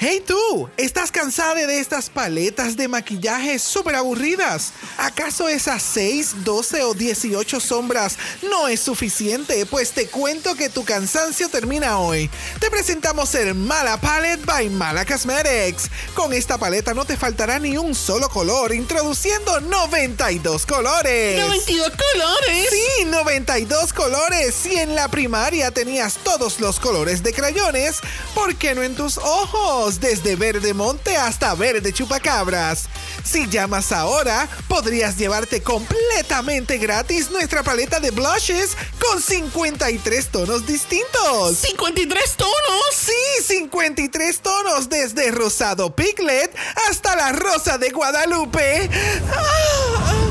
Hey tú, ¿estás cansada de estas paletas de maquillaje súper aburridas? ¿Acaso esas 6, 12 o 18 sombras no es suficiente? Pues te cuento que tu cansancio termina hoy. Te presentamos el Mala Palette by Mala Cosmetics. Con esta paleta no te faltará ni un solo color, introduciendo 92 colores. ¡92 colores! Sí, 92 colores. Si en la primaria tenías todos los colores de crayones, ¿por qué no en tus ojos? Desde verde monte hasta verde chupacabras. Si llamas ahora, podrías llevarte completamente gratis nuestra paleta de blushes con 53 tonos distintos. ¡53 tonos! Sí, 53 tonos desde rosado piglet hasta la rosa de Guadalupe. ¡Ah!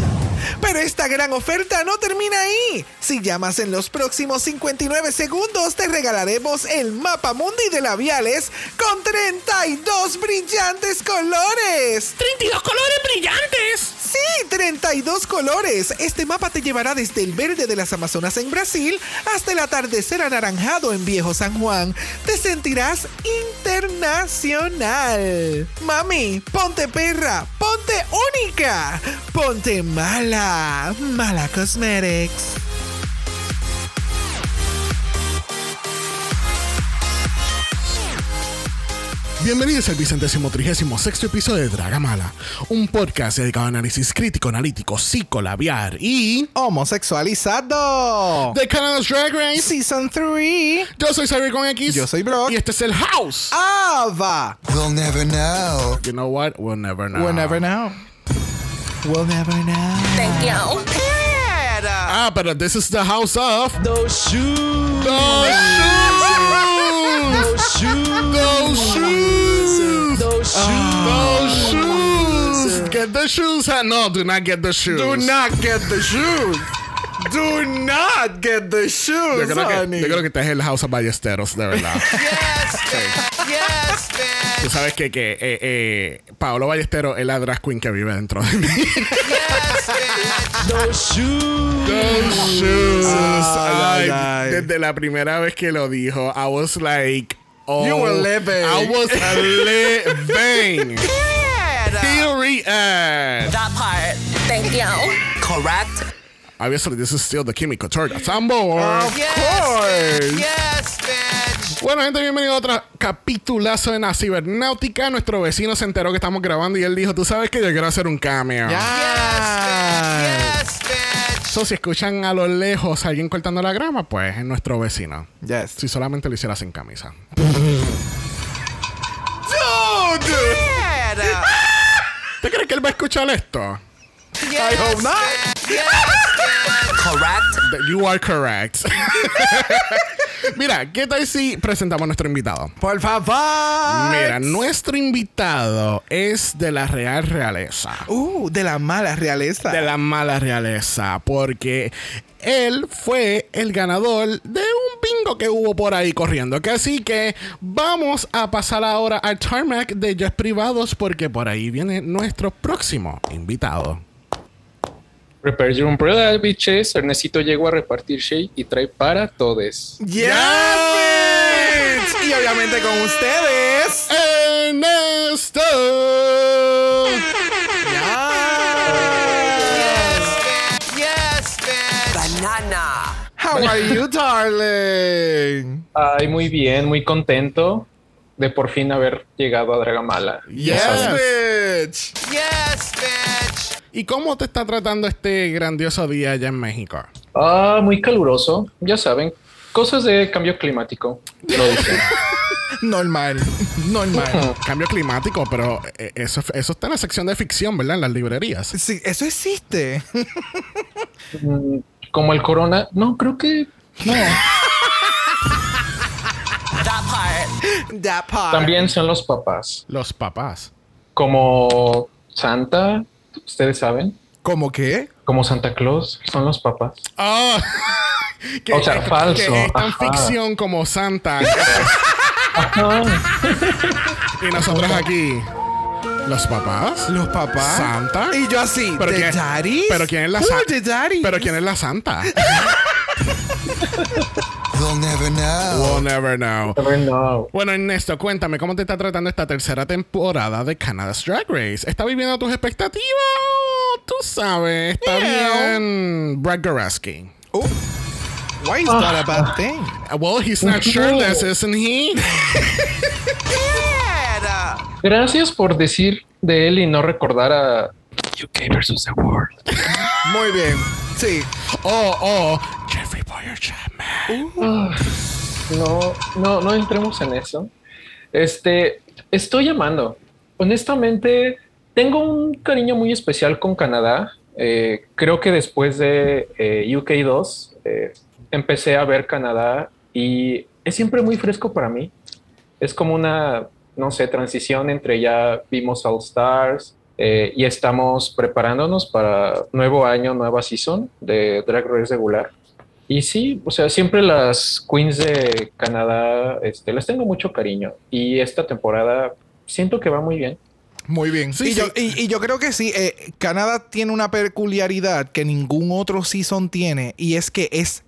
Pero esta gran oferta no termina ahí. Si llamas en los próximos 59 segundos, te regalaremos el mapa mundi de labiales con 32 brillantes colores. ¡32 colores brillantes! Sí, 32 colores. Este mapa te llevará desde el verde de las Amazonas en Brasil hasta el atardecer anaranjado en Viejo San Juan. Te sentirás internacional. Mami, ponte perra, ponte única, ponte mala. Mala Cosmetics. Bienvenidos al vicentésimo trigésimo sexto episodio de Dragamala, un podcast dedicado a análisis crítico, analítico, psicolabiar y Homosexualizado. de Canada's Drag Race. Season 3. Yo soy Xavier con X. Yo soy Brock. Y este es el House. Ava. We'll never know. You know what? We'll never know. We'll never know. We'll never know. Thank you. Ah, pero this is the house of Those shoes. those shoes. Those shoes. Those shoes. Those shoes. Those shoes. Get the shoes. Ah, No, do not get the shoes. Do not get the shoes. Do not get the Yo shoes, creo, que, yo creo que este es el House of Ballesteros, de verdad. Yes. Yes, Tú bitch. sabes que, que eh, eh, Paolo Ballesteros es la drag queen que vive dentro de mí. Yes, bitch. Those shoes. Those shoes. Like, ay. Desde la primera vez que lo dijo, I was like, oh, You were living. I was living. Period. That part. Thank you. Correct. Obviously, this is still the Kimmy Couture that's on board. Yes, course. bitch. Yes, bitch. Bueno, gente, bienvenido a otro capitulazo de la cibernáutica. Nuestro vecino se enteró que estamos grabando y él dijo, tú sabes que yo quiero hacer un cameo. Yes, bitch. Yes, bitch. So, si escuchan a lo lejos a alguien cortando la grama, pues es nuestro vecino. Yes. Si solamente lo hiciera sin camisa. Dude! ¿Te crees que él va a escuchar esto? Yes, hope not. Yes. Correct. You are correct. Mira, ¿qué tal si presentamos a nuestro invitado? Por favor. Mira, nuestro invitado es de la Real Realeza. Uh, de la mala realeza. De la mala realeza, porque él fue el ganador de un bingo que hubo por ahí corriendo. Que así que vamos a pasar ahora al tarmac de jets privados, porque por ahí viene nuestro próximo invitado. Prepare your umbrella, bitches. Ernestito llegó a repartir shade y trae para todes. Yes, bitch. Y obviamente con ustedes. Ernesto. Yes, bitch. Banana. How are you, darling? Ay, muy bien, muy contento de por fin haber llegado a Dragamala. Yes, bitch. Yes, bitch. ¿Y cómo te está tratando este grandioso día allá en México? Ah, muy caluroso, ya saben. Cosas de cambio climático. Lo dicen. Normal. Normal. Cambio climático, pero eh, eso, eso está en la sección de ficción, ¿verdad? En las librerías. Sí, eso existe. Mm, Como el corona. No, creo que no. That part. That part. También son los papás. Los papás. Como Santa, ustedes saben. ¿Cómo qué? Como Santa Claus, son los papás. Ah, que, O sea, que- falso. Que es tan Ajá. ficción como Santa. y nosotros aquí. Los papás. Los papás. Santa. Y yo así, Pero ¿the quién- daddies? pero quién es la Who sa- are the daddies? Pero quién es la santa? We'll never know. we'll never know. Never know. Bueno, Ernesto, cuéntame, ¿cómo te está tratando esta tercera temporada de Canada's Drag Race? ¿Está viviendo tus expectativas? Tú sabes, está Yeah. bien Brad Goreski. Oh. Why is that a bad thing? Uh, Well, he's not shirtless, isn't he? Gracias por decir de él y no recordar a UK versus the World. Muy bien. Sí. Oh, oh, Jeffrey No, no, no entremos en eso. Este, estoy llamando. Honestamente, tengo un cariño muy especial con Canadá. Eh, creo que después de eh, UK 2 eh, empecé a ver Canadá y es siempre muy fresco para mí. Es como una, no sé, transición entre ya vimos All Stars y estamos preparándonos para nuevo año, nueva season de Drag Race regular. Y sí, o sea, siempre las queens de Canadá, este, les tengo mucho cariño. Y esta temporada siento que va muy bien. Muy bien. Sí, y, sí. Yo, y, y yo creo que sí. eh, Canadá tiene una peculiaridad que ningún otro season tiene. Y es que es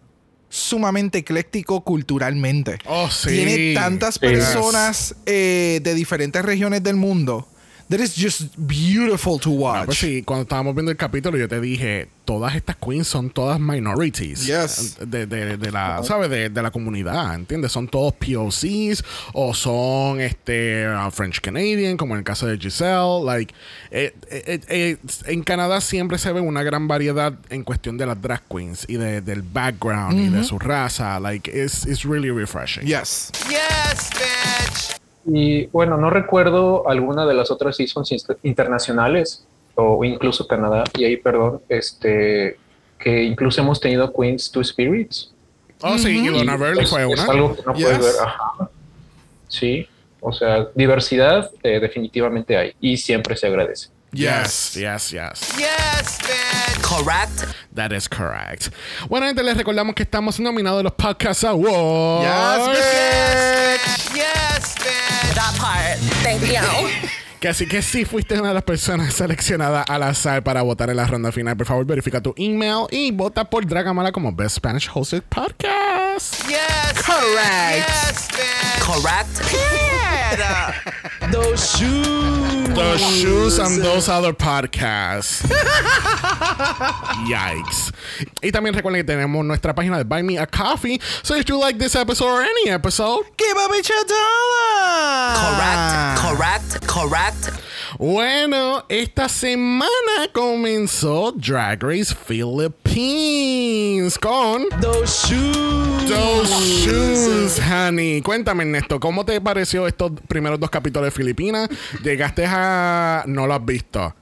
sumamente ecléctico culturalmente. Oh, sí. Tiene tantas personas eh, de diferentes regiones del mundo. That is just beautiful to watch. Ah, pues sí, cuando estábamos viendo el capítulo, yo te dije, todas estas queens son todas minorities. Yes. De, de- de la, ¿sabes? De, de la comunidad, ¿entiendes? Son todos POCs o son este uh, French Canadian, como en el caso de Giselle. Like, eh, eh, eh, en Canadá siempre se ve una gran variedad en cuestión de las drag queens y de- del background y de su raza. Like, it's, it's really refreshing. Yes. Yes, bitch. Y bueno, no recuerdo alguna de las otras seasons internacionales o incluso Canadá, y ahí perdón, este, que incluso hemos tenido Queens Two Spirits. Oh, sí, y Donna Verli es, fue es una. algo que no puedes Yes. ver. Ajá. Sí, o sea, diversidad eh, definitivamente hay y siempre se agradece. Yes, yes, yes. Yes, bitch. Correct. That is correct. Bueno, gente, les recordamos que estamos nominados a los Podcast Awards. Yes, Yes, bitch. That part. Thank you. Que así que si fuiste una de las personas seleccionadas al azar para votar en la ronda final, por favor verifica tu email y vota por Dragamala como Best Spanish Hosted Podcast. Yes. Correct. Yes, bitch. Correct. Yeah. Uh, those shoes. Those shoes and those other podcasts. Yikes. Y también recuerden que tenemos nuestra página de Buy Me a Coffee. So if you like this episode or any episode, Give a bitch a dollar. Correct. Correct. Correct. Bueno, esta semana comenzó Drag Race Philippines con Those shoes. Those Shoes, honey. Cuéntame, Ernesto, ¿cómo te pareció estos primeros dos capítulos de Filipinas? Llegaste a. No lo has visto.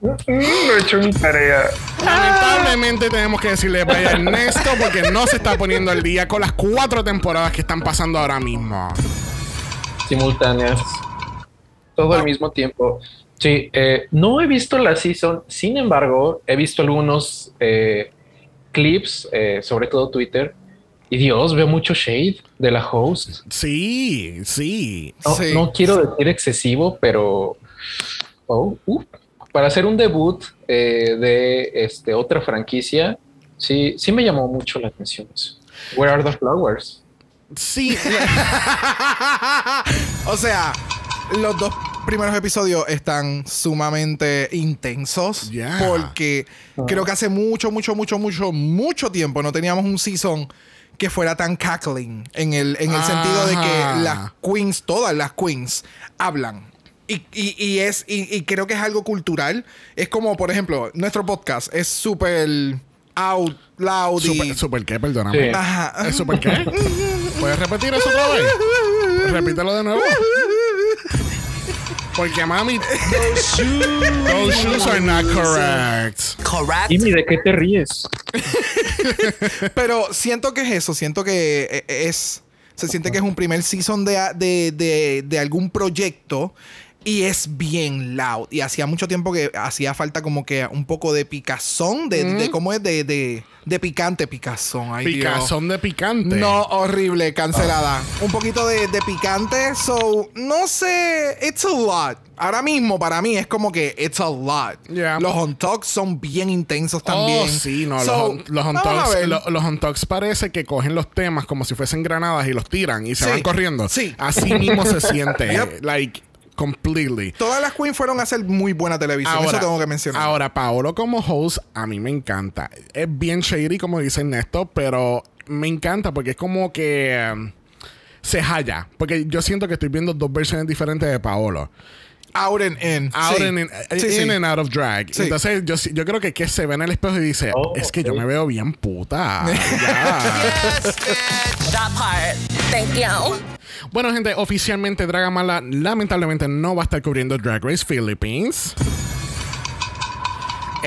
No he hecho mi tarea. Lamentablemente tenemos que decirle vaya a Ernesto porque no se está poniendo al día con las cuatro temporadas que están pasando ahora mismo. simultáneas. Todo al mismo tiempo. Sí, eh, no he visto la season, sin embargo, he visto algunos eh, clips, eh, sobre todo Twitter, y Dios, veo mucho shade de la host. Sí, sí. No, Sí. no quiero decir excesivo, pero oh, uh, para hacer un debut eh, de este, otra franquicia, sí, sí me llamó mucho la atención. eso. Where are the flowers? Sí. O sea, los dos primeros episodios están sumamente intensos Yeah. porque creo que hace mucho, mucho, mucho, mucho, mucho tiempo no teníamos un season que fuera tan cackling en el, en el sentido de que las queens, todas las queens, hablan. Y, y- y es, y, y creo que es algo cultural. Es como, por ejemplo, nuestro podcast es súper out, loud y- Super, super qué, perdóname. Sí. Ajá. ¿Es super qué? ¿Puedes repetir eso otra vez? Repítelo de nuevo. Porque mami, those shoes are not correct. Correct. Jimmy, ¿de qué te ríes? Pero siento que es eso, siento que eh, es. Se siente que es un primer season de, de, de- de algún proyecto y es bien loud. Y hacía mucho tiempo que hacía falta como que un poco de picazón, de, de cómo es de, de, de picante picazón. Ay, Dios. Picazón de picante. No, horrible, cancelada. Un poquito de, de picante, so, no sé, it's a lot. Ahora mismo, para mí, es como que it's a lot. Yeah. Los hot dogs son bien intensos también. Oh, sí, no, So, los, ver. lo- los hot dogs parece que cogen los temas como si fuesen granadas y los tiran y se Sí. van corriendo. Sí. Así mismo se siente. Yep. Like, completely. Todas las queens fueron a hacer muy buena televisión. Eso tengo que mencionar. Ahora, Paolo como host, a mí me encanta. Es bien shady, como dice Ernesto, pero me encanta porque es como que um, se halla. Porque yo siento que estoy viendo dos versiones diferentes de Paolo. Out and in. Out Sí. and in, Sí, sí. in and out of drag. Sí. Entonces, yo, yo creo que, que se ve en el espejo y dice: Oh, Es que yo me veo bien puta. Ya. Yes, bitch. That part. Thank you. Bueno, gente, oficialmente Dragamala lamentablemente no va a estar cubriendo Drag Race Philippines.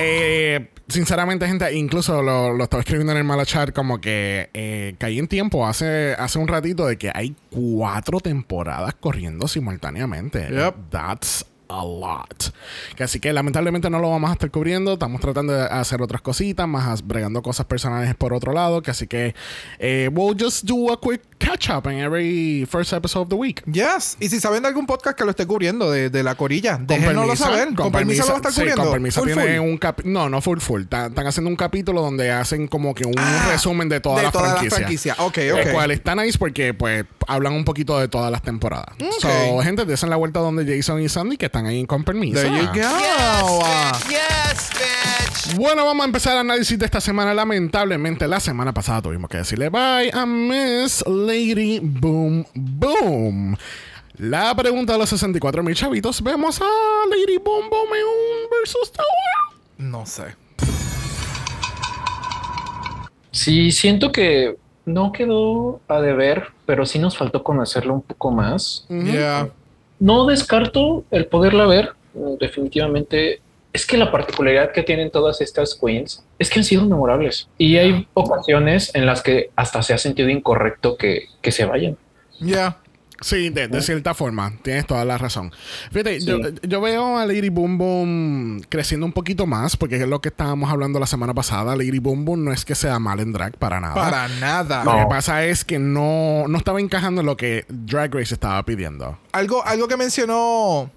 Eh, sinceramente, gente, incluso lo, lo estaba escribiendo en el mala chat como que eh, caí en tiempo hace, hace un ratito de que hay cuatro temporadas corriendo simultáneamente. Yep. That's a lot. Que así que lamentablemente no lo vamos a estar cubriendo. Estamos tratando de hacer otras cositas, más bregando cosas personales por otro lado. Que así que eh, we'll just do a quick catch up in every first episode of the week. Yes. Y si saben de algún podcast que lo esté cubriendo de, de la corilla, déjenoslo saber. Con, permiso lo va a estar sí, cubriendo. con permiso Full, tiene full. un cap no no full full están haciendo un capítulo donde hacen como que un Ah, resumen de toda de la toda la franquicia franquicia. Ok, el cual está nice porque pues hablan un poquito de todas las temporadas so gente desen la vuelta donde Jason y Sandy que están ahí con permiso There you go. Yes, bitch. Yes, bitch. Bueno, vamos a empezar el análisis de esta semana. Lamentablemente, la semana pasada tuvimos que decirle bye a Miss Lady Boom Boom. La pregunta de los 64 mil chavitos. Vemos a Lady Boom Boom en un versus Tower. No sé. Sí, siento que no quedó a deber, pero sí nos faltó conocerlo un poco más. Yeah. No descarto el poderla ver, eh, definitivamente. Es que la particularidad que tienen todas estas queens es que han sido memorables. Y hay ocasiones en las que hasta se ha sentido incorrecto que, que se vayan. Yeah. Sí, de, de cierta forma, tienes toda la razón. Fíjate, Sí. yo, yo veo a Lady Boom Boom creciendo un poquito más, porque es lo que estábamos hablando la semana pasada. Lady Boom Boom no es que sea mal en drag para nada. Para nada. Lo que pasa es que no, no estaba encajando en lo que Drag Race estaba pidiendo. Algo, algo que mencionó.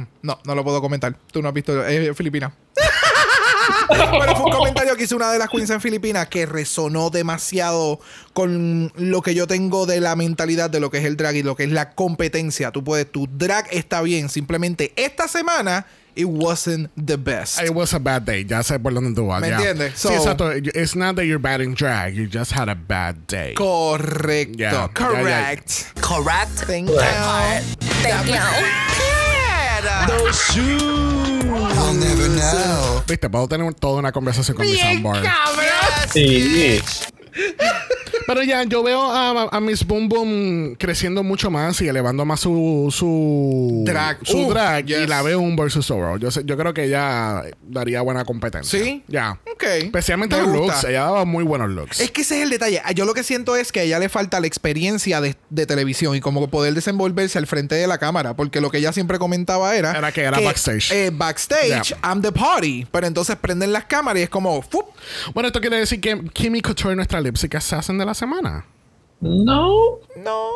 Mm, No, no lo puedo comentar. Tú no has visto. Es Filipina. Pero fue un comentario que hizo una de las queens en Filipinas que resonó demasiado con lo que yo tengo de la mentalidad de lo que es el drag y lo que es la competencia. Tú puedes, tu drag está bien. Simplemente esta semana, it wasn't the best. It was a bad day. Ya sé por dónde tú vas. ¿Me ya. entiendes? sí, So- exacto. It's not that you're bad in drag. You just had a bad day. Correcto. Yeah, yeah, yeah. Correct. Correct. Thank you. Thank you. Yeah. Those shoes. I'll never know. Viste, puedo tener toda una conversación con mi soundboard. Yes, Sí. Pero ya, yo veo a, a Miss Boom Boom creciendo mucho más y elevando más su, su Drag. Su Uh, drag. Y la veo un versus overall. Yo, sé- yo creo que ella daría buena competencia. ¿Sí? Ya. Ok. Especialmente Me los gusta. looks. Ella daba muy buenos looks. Es que ese es el detalle. Yo lo que siento es que a ella le falta la experiencia de, de televisión y como poder desenvolverse al frente de la cámara. Porque lo que ella siempre comentaba era... Era que era backstage. eh, backstage, Yeah. I'm the party. Pero entonces prenden las cámaras y es como... ¡fup! Bueno, esto quiere decir que Kimmy Couture, nuestra lipstick assassin de la semana. No, No.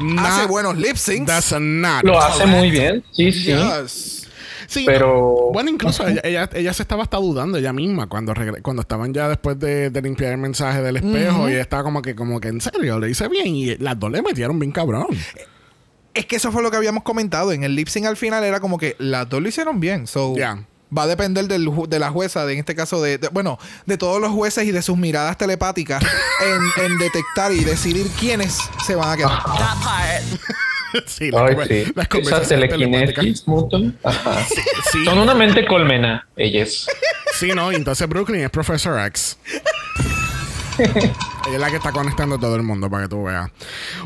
Not- Hace buenos lip syncs. That's not. lo hace muy bien. Sí, sí. Yes. Sí, Pero- Bueno, incluso ella, ella, ella se estaba hasta dudando ella misma cuando, regre- cuando estaban ya después de, de limpiar el mensaje del espejo y ella estaba como que, como que en serio, le hice bien y las dos le metieron bien cabrón. Es que eso fue lo que habíamos comentado. En el lip sync al final era como que las dos lo hicieron bien. So, Ya. Va a depender del ju- de la jueza, de, en este caso, de, de- bueno, de todos los jueces y de sus miradas telepáticas en, en detectar y decidir quiénes se van a quedar. That part. sí, las, Ay, sí. las conversaciones. Ajá. Sí, Son una mente colmena, ellas. sí, no, entonces Brooklyn es Professor X. Ella es la que está conectando a todo el mundo para que tú veas.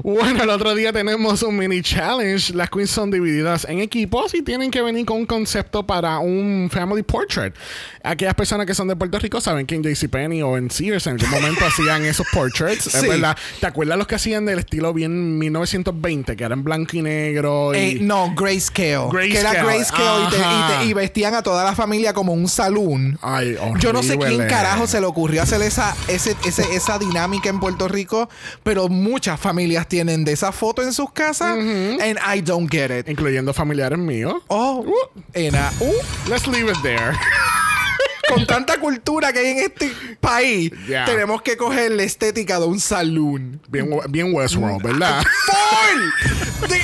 Bueno, el otro día tenemos un mini challenge. Las queens son divididas en equipos y tienen que venir con un concepto para un family portrait. Aquellas personas que son de Puerto Rico saben que en JCPenney o en Sears en algún momento hacían esos portraits. Es Sí. verdad. ¿Te acuerdas los que hacían del estilo bien 1920? Que eran blanco y negro. Y... Eh, no, grayscale. Que era Grayscale. grayscale y, te- y te- y vestían a toda la familia como un salón. Ay, Yo no sé quién horrible. carajo se le ocurrió hacer esa, ese, ese- esa dinámica en Puerto Rico, pero muchas familias tienen de esa foto en sus casas. And I don't get it. Incluyendo familiares míos. Oh, uh, uh, Let's leave it there. con tanta cultura que hay en este país, Yeah. tenemos que coger la estética de un saloon. Bien, bien Westworld, ¿verdad? ¡Full!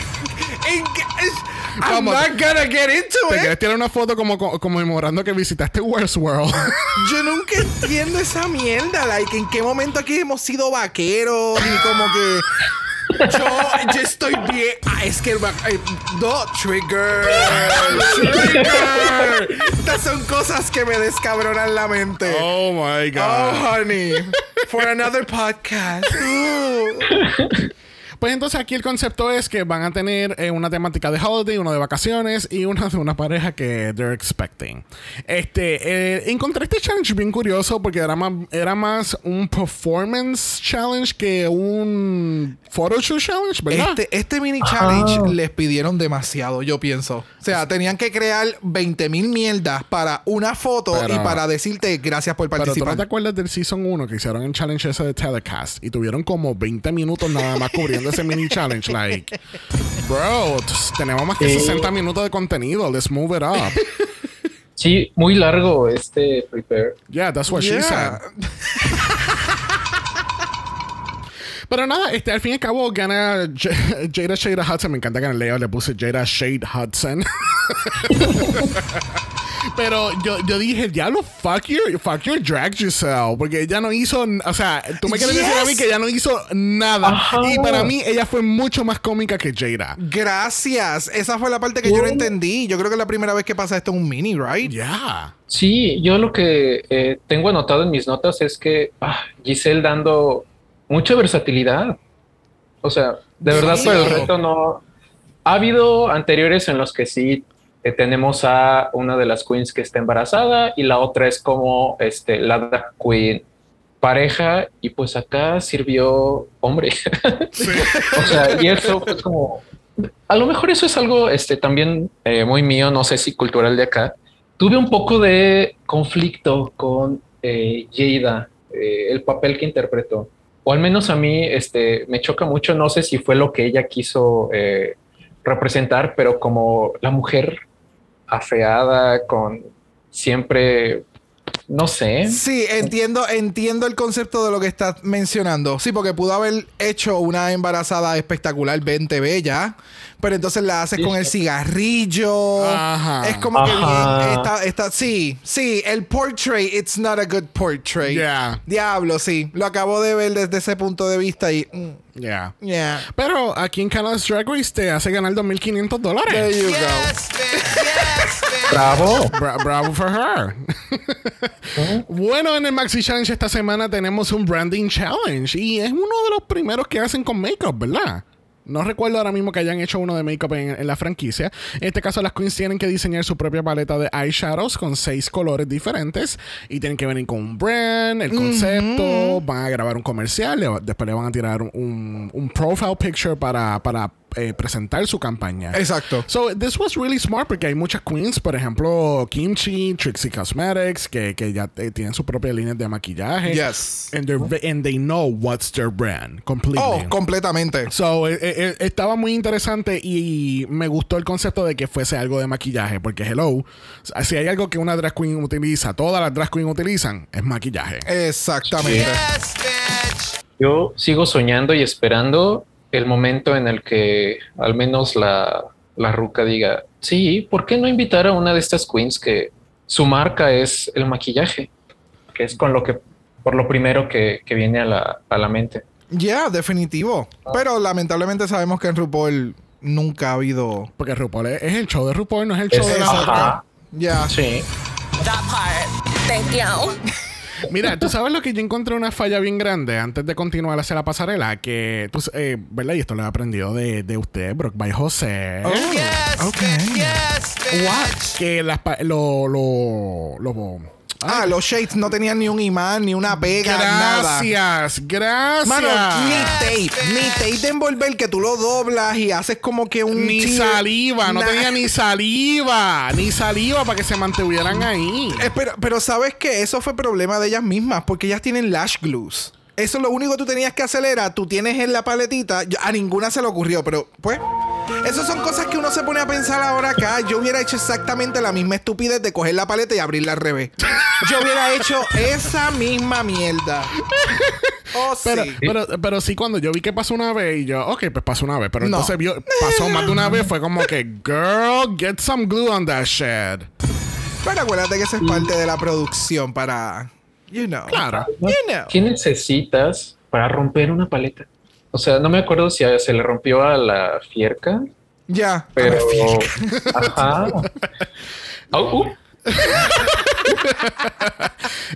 En- es- I'm not gonna get into ¿Te it. quieres tirar una foto como, como conmemorando que visitaste Westworld? Yo nunca entiendo esa mierda. Like, ¿en qué momento aquí hemos sido vaqueros? Y como que. Yo, yo estoy bien. Ah, es que el eh, No, trigger. trigger. Estas son cosas que me descabronan la mente. oh my Oh, God. honey. For another podcast. Ooh. Pues entonces aquí el concepto es que van a tener eh, una temática de holiday, uno de vacaciones y una de una pareja que they're expecting. Este, eh, encontré este challenge bien curioso porque era más, era más un performance challenge que un photoshoot challenge, ¿verdad? Este, este mini challenge les pidieron demasiado, yo pienso. O sea, tenían que crear 20 mil mierdas para una foto Pero- y para decirte gracias por Pero tú no participar. te acuerdas del Season 1 que hicieron el challenge ese de Telecast y tuvieron como 20 minutos nada más cubriendo ese mini challenge. Like, bro, tenemos más que Sí. 60 minutos de contenido. Let's move it up. Sí, muy largo este prepare. Yeah, that's what she Yeah. said. Pero nada, este, al fin y al cabo gana J- Jada Shade Hudson. Me encanta que en el layout le puse Jada Shade Hudson. Pero yo, yo dije, diablo, fuck your, fuck your drag Giselle. Porque ella no hizo, o sea, tú me quieres decir a mí que ella no hizo nada. Ajá. Y para mí, ella fue mucho más cómica que Jada. Gracias. Esa fue la parte que yo no entendí. Yo creo que es la primera vez que pasa esto en un mini, right? Yeah. Sí, yo lo que eh, tengo anotado en mis notas es que ah, Giselle dando mucha versatilidad. O sea, de verdad, Sí. por el reto no. Ha habido anteriores en los que sí eh, tenemos a una de las queens que está embarazada y la otra es como este, la drag queen pareja y pues acá sirvió hombre. o sea, y eso fue como... A lo mejor eso es algo este, también eh, muy mío, no sé si cultural de acá. Tuve un poco de conflicto con eh, Jada, eh, el papel que interpretó. O al menos a mí este, me choca mucho, no sé si fue lo que ella quiso eh, representar, pero como la mujer afeada, con siempre, no sé. Sí, entiendo, entiendo el concepto de lo que estás mencionando. Sí, porque pudo haber hecho una embarazada espectacular, 20 bella, pero entonces la haces con el cigarrillo. Ajá. Es como que Ajá. está, está, sí, sí, el portrait, it's not a good portrait. Yeah. Diablo, sí. Lo acabo de ver desde ese punto de vista y, mm, Yeah. yeah. Pero aquí en Canada's Drag Race te hace ganar 2.500 There dólares. you go. Yes, bitch. Bravo. Bra- bravo for her. bueno, en el Maxi Challenge esta semana tenemos un Branding Challenge y es uno de los primeros que hacen con makeup, ¿verdad? No recuerdo ahora mismo que hayan hecho uno de makeup en, en la franquicia. En este caso, las queens tienen que diseñar su propia paleta de eyeshadows con seis colores diferentes y tienen que venir con un brand, el concepto, van a grabar un comercial, después le van a tirar un, un profile picture para, para eh, presentar su campaña. Exacto. So, this was really smart porque hay muchas queens, por ejemplo, Kimchi, Trixie Cosmetics, que, que ya eh, tienen su propia línea de maquillaje. Yes. And, and they know what's their brand completely. Oh, completamente. So, eh, eh, estaba muy interesante y me gustó el concepto de que fuese algo de maquillaje, porque hello, si hay algo que una drag queen utiliza, todas las drag queens utilizan, es maquillaje. Exactamente. Yes, bitch. Yo sigo soñando y esperando el momento en el que al menos la, la ruca diga, sí, ¿por qué no invitar a una de estas queens que su marca es el maquillaje? Que es con lo que, por lo primero que, que viene a la, a la mente. Ya, definitivo. Pero lamentablemente sabemos que en RuPaul nunca ha habido. Porque RuPaul es, es el show de RuPaul, no es el show de la otra. Ya. Sí. That part. Thank you. Mira, tú sabes lo que yo encontré una falla bien grande antes de continuar hacia la pasarela, que, pues, eh, ¿verdad? Y esto lo he aprendido de, de usted, Brock by José. Yes, ok. bitch. Yes, bitch. Que las pa- lo, lo, lo- Ah, los shades no tenían ni un imán, ni una pega, nada. Gracias, gracias. Mano, ni tape, ni tape de envolver que tú lo doblas y haces como que un Ni saliva, no tenía ni saliva, ni saliva para que se mantuvieran ahí. Eh, pero, pero sabes que eso fue problema de ellas mismas, porque ellas tienen lash glues. Eso lo único que tú tenías que hacer era, tú tienes en la paletita, yo- a ninguna se le ocurrió, pero pues, esas son cosas que uno se pone a pensar ahora acá. Yo hubiera hecho exactamente la misma estupidez de coger la paleta y abrirla al revés. Yo hubiera hecho esa misma mierda. Oh, Pero, sí. pero, pero sí, cuando yo vi que pasó una vez y yo, ok, pues pasó una vez. Pero No. entonces vio, pasó más de una vez, fue como que, girl, get some glue on that shit. Pero acuérdate que eso es parte de la producción para, you know. Claro. You know. ¿Qué necesitas para romper una paleta? O sea, no me acuerdo si a- se le rompió a la fierca, Ya. pero. Ajá. Au, uh.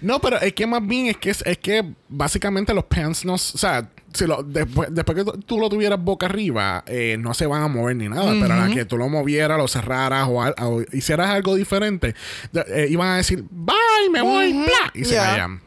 No, pero es que más bien es que es, que básicamente los pants no, o sea, si lo, después, después que tú- lo tuvieras boca arriba, eh, no se van a mover ni nada. Pero a la que tú lo movieras, lo cerraras o, al- o hicieras algo diferente, de- eh, iban a decir, bye, me voy, bla, y se Ya. vayan.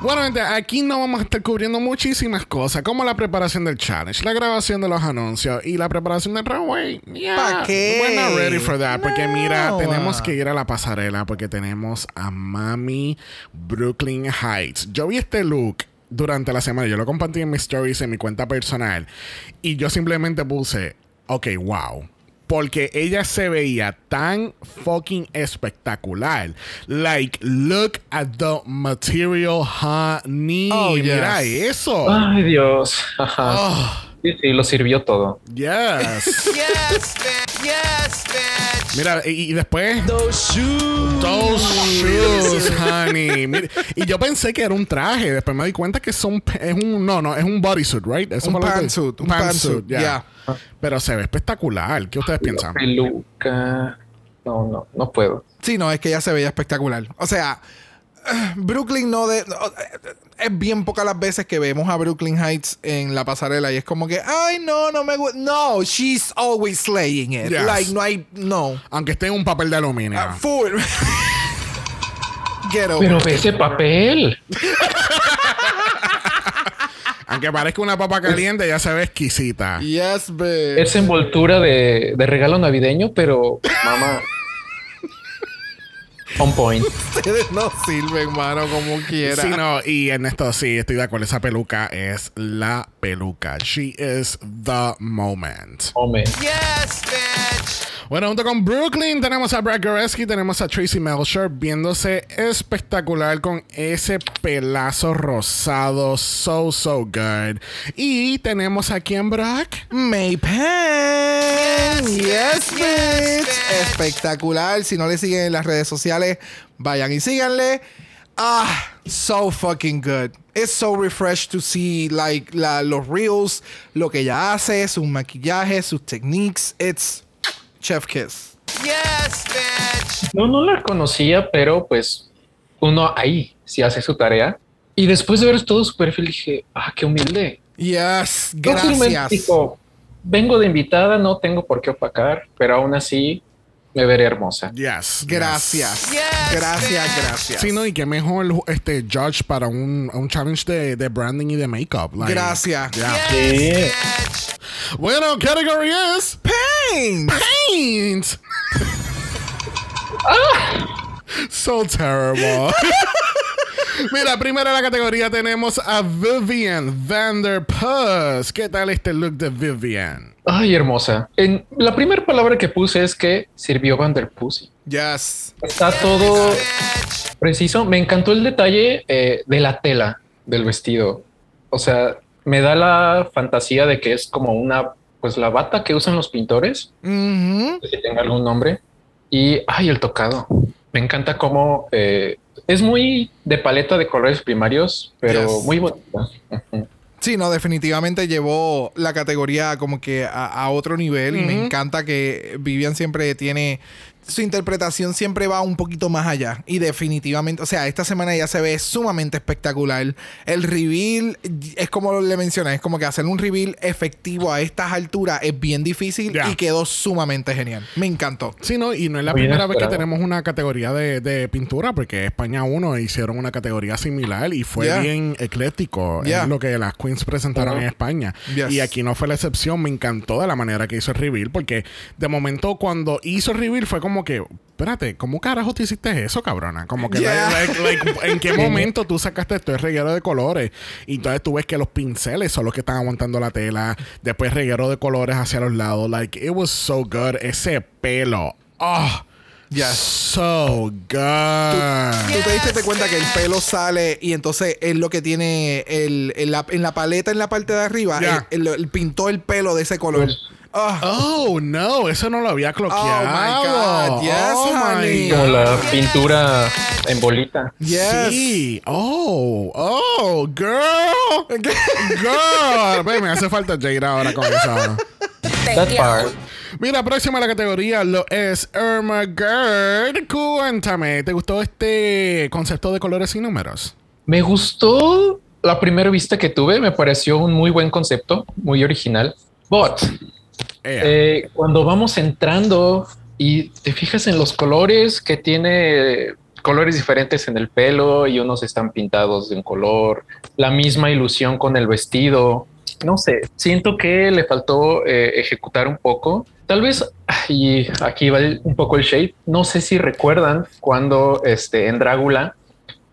Bueno, gente, aquí no vamos a estar cubriendo muchísimas cosas, como la preparación del challenge, la grabación de los anuncios y la preparación del runway. Yeah, ¿Pa' qué? We're not ready for that, porque mira, tenemos que ir a la pasarela porque tenemos a Mami Brooklyn Heights. Yo vi este look durante la semana, yo lo compartí en mis stories en mi cuenta personal y yo simplemente puse, ok, wow. Porque ella se veía tan fucking espectacular. Like, look at the material, honey. Oh, yes. Mira eso. Ay, Dios. Ajá. Oh, Sí, sí, lo sirvió todo. yes. Yes, bitch. Yes, bitch. Mira, y, y después. Those shoes. Those shoes, honey. Mira, y yo pensé que era un traje. Después me di cuenta que son, es un. No, no, es un bodysuit, right? Eso Un pantsuit, un pantsuit, ya. yeah. Pero se ve espectacular. ¿Qué ustedes piensan? Peluca. No, no, no puedo. Sí, no, es que ella se veía espectacular. O sea, Brooklyn no de. no, eh, es bien pocas las veces que vemos a Brooklyn Heights en la pasarela y es como que, ay, no, no me gusta. No, she's always slaying it. Yes. Like, no hay. No. Aunque esté en un papel de aluminio. Ah, full. Get over Pero ve ese papel. Aunque parezca una papa caliente, ya se ve exquisita. Yes, bitch. Es envoltura de, de regalo navideño, pero mamá. On point. Ustedes no sirven, mano, como quiera. Sí, no, y en esto sí, estoy de acuerdo. Esa peluca es la peluca. She is the moment. Hombre. Yes, bitch. Bueno, junto con Brooklyn tenemos a Brad Goreski, tenemos a Tracy Melcher viéndose espectacular con ese pelazo rosado, so, so good. Y tenemos aquí en Brock. May Pen. Yes, yes, bitch. bitch. Espectacular. Si no le siguen en las redes sociales, vayan y síganle. Ah, so fucking good. It's so refreshed to see like la- los reels, lo que ella hace, sus maquillajes, sus techniques. It's chef kiss. Yes, bitch. No, no la conocía, pero pues uno ahí sí hace su tarea. Y después de ver todo su perfil dije, ah, qué humilde. Yes, gracias. dijo, vengo de invitada, no tengo por qué opacar, pero aún así me veré hermosa. Yes. Gracias. Yes, Gracias, bitch. gracias. Sí, no, y qué mejor este judge para un, un challenge de, de branding y de makeup. like, Gracias. yeah. Sí. Bitch. Bueno, category is Pain. paint. so terrible. Mira, primero en la categoría tenemos a Vivian Vanderpuss. ¿Qué tal este look de Vivian? Ay, hermosa. En, la primera palabra que puse es que sirvió Vanderpussy. Yes. Está todo preciso. Me encantó el detalle eh, de la tela del vestido. O sea, me da la fantasía de que es como una, pues la bata que usan los pintores, sé si tenga algún nombre. Y, ay, el tocado. Me encanta cómo eh, es muy de paleta de colores primarios, pero Yes. muy bonita. Sí, no, definitivamente llevó la categoría como que a, a otro nivel y me encanta que Vivian siempre tiene su interpretación siempre va un poquito más allá y definitivamente, o sea, esta semana ya se ve sumamente espectacular. El reveal es como le mencioné, es como que hacer un reveal efectivo a estas alturas es bien difícil y quedó sumamente genial. Me encantó. Sí, no, y no es la Muy primera vez que tenemos una categoría de, de pintura, porque España 1 hicieron una categoría similar y fue Yeah. bien ecléctico Yeah. en lo que las queens presentaron en España. Yes. Y aquí no fue la excepción, me encantó de la manera que hizo el reveal, porque de momento cuando hizo el reveal fue como como que, espérate, ¿cómo carajo tú hiciste eso, cabrona? Como que, Yeah. like- like, ¿en qué momento tú sacaste esto? Es reguero de colores. Y entonces tú ves que los pinceles son los que están aguantando la tela. Después reguero de colores hacia los lados. Like, it was so good. Ese pelo. Oh, Yes. so good. Tú te diste cuenta que el pelo sale y entonces es lo que tiene el, en, la, en la paleta en la parte de arriba. Él- él- él pintó el pelo de ese color. Pues- Ah, Oh, no, eso no lo había cloqueado. Oh, my God, yes, Oh, my. Como la pintura en bolita. yes. Sí. Oh, oh, girl. Girl. Ve, me hace falta Jada ahora con eso. That part. Mira, próxima a la categoría lo es Irma Gerd. Cuéntame, ¿te gustó este concepto de colores y números? Me gustó la primera vista que tuve, me pareció un muy buen concepto, muy original. But. Eh, cuando vamos entrando y te fijas en los colores que tiene colores diferentes en el pelo y unos están pintados de un color, la misma ilusión con el vestido. No sé, siento que le faltó eh, ejecutar un poco. Tal vez, y aquí va un poco el shade, no sé si recuerdan cuando este, en Drácula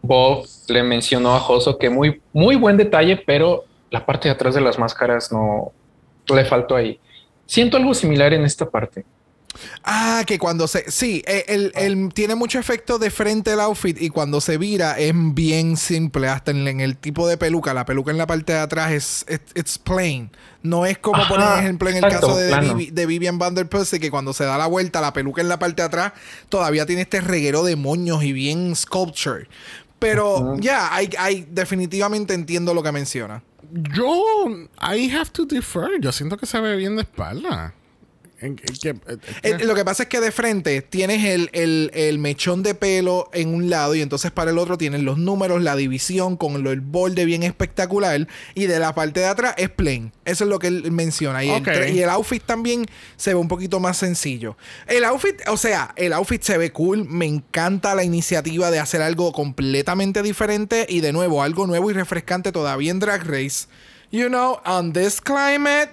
Bob le mencionó a Joso que muy, muy buen detalle, pero la parte de atrás de las máscaras no le faltó ahí. Siento algo similar en esta parte. Ah, que cuando se. Sí, eh, él, él tiene mucho efecto de frente el outfit y cuando se vira es bien simple. Hasta en, en el tipo de peluca. La peluca en la parte de atrás es. it- it's plain. No es como, por Ajá, ejemplo, en el caso de. Vivi- de Vivian Vanderpussy, que cuando se da la vuelta, la peluca en la parte de atrás todavía tiene este reguero de moños y bien sculpture. Pero ya, hay, definitivamente entiendo lo que menciona. Yo, I have to defer. Yo siento que se ve bien de espalda. En- en que- eh, eh, Eh, lo que pasa es que de frente tienes el, el- el mechón de pelo en un lado y entonces para el otro tienes los números, la división con lo- el borde bien espectacular y de la parte de atrás es plain. Eso es lo que él menciona. El y el outfit también se ve un poquito más sencillo. El outfit, o sea, el outfit se ve cool. Me encanta la iniciativa de hacer algo completamente diferente y de nuevo algo nuevo y refrescante todavía en Drag Race. You know, on this climate.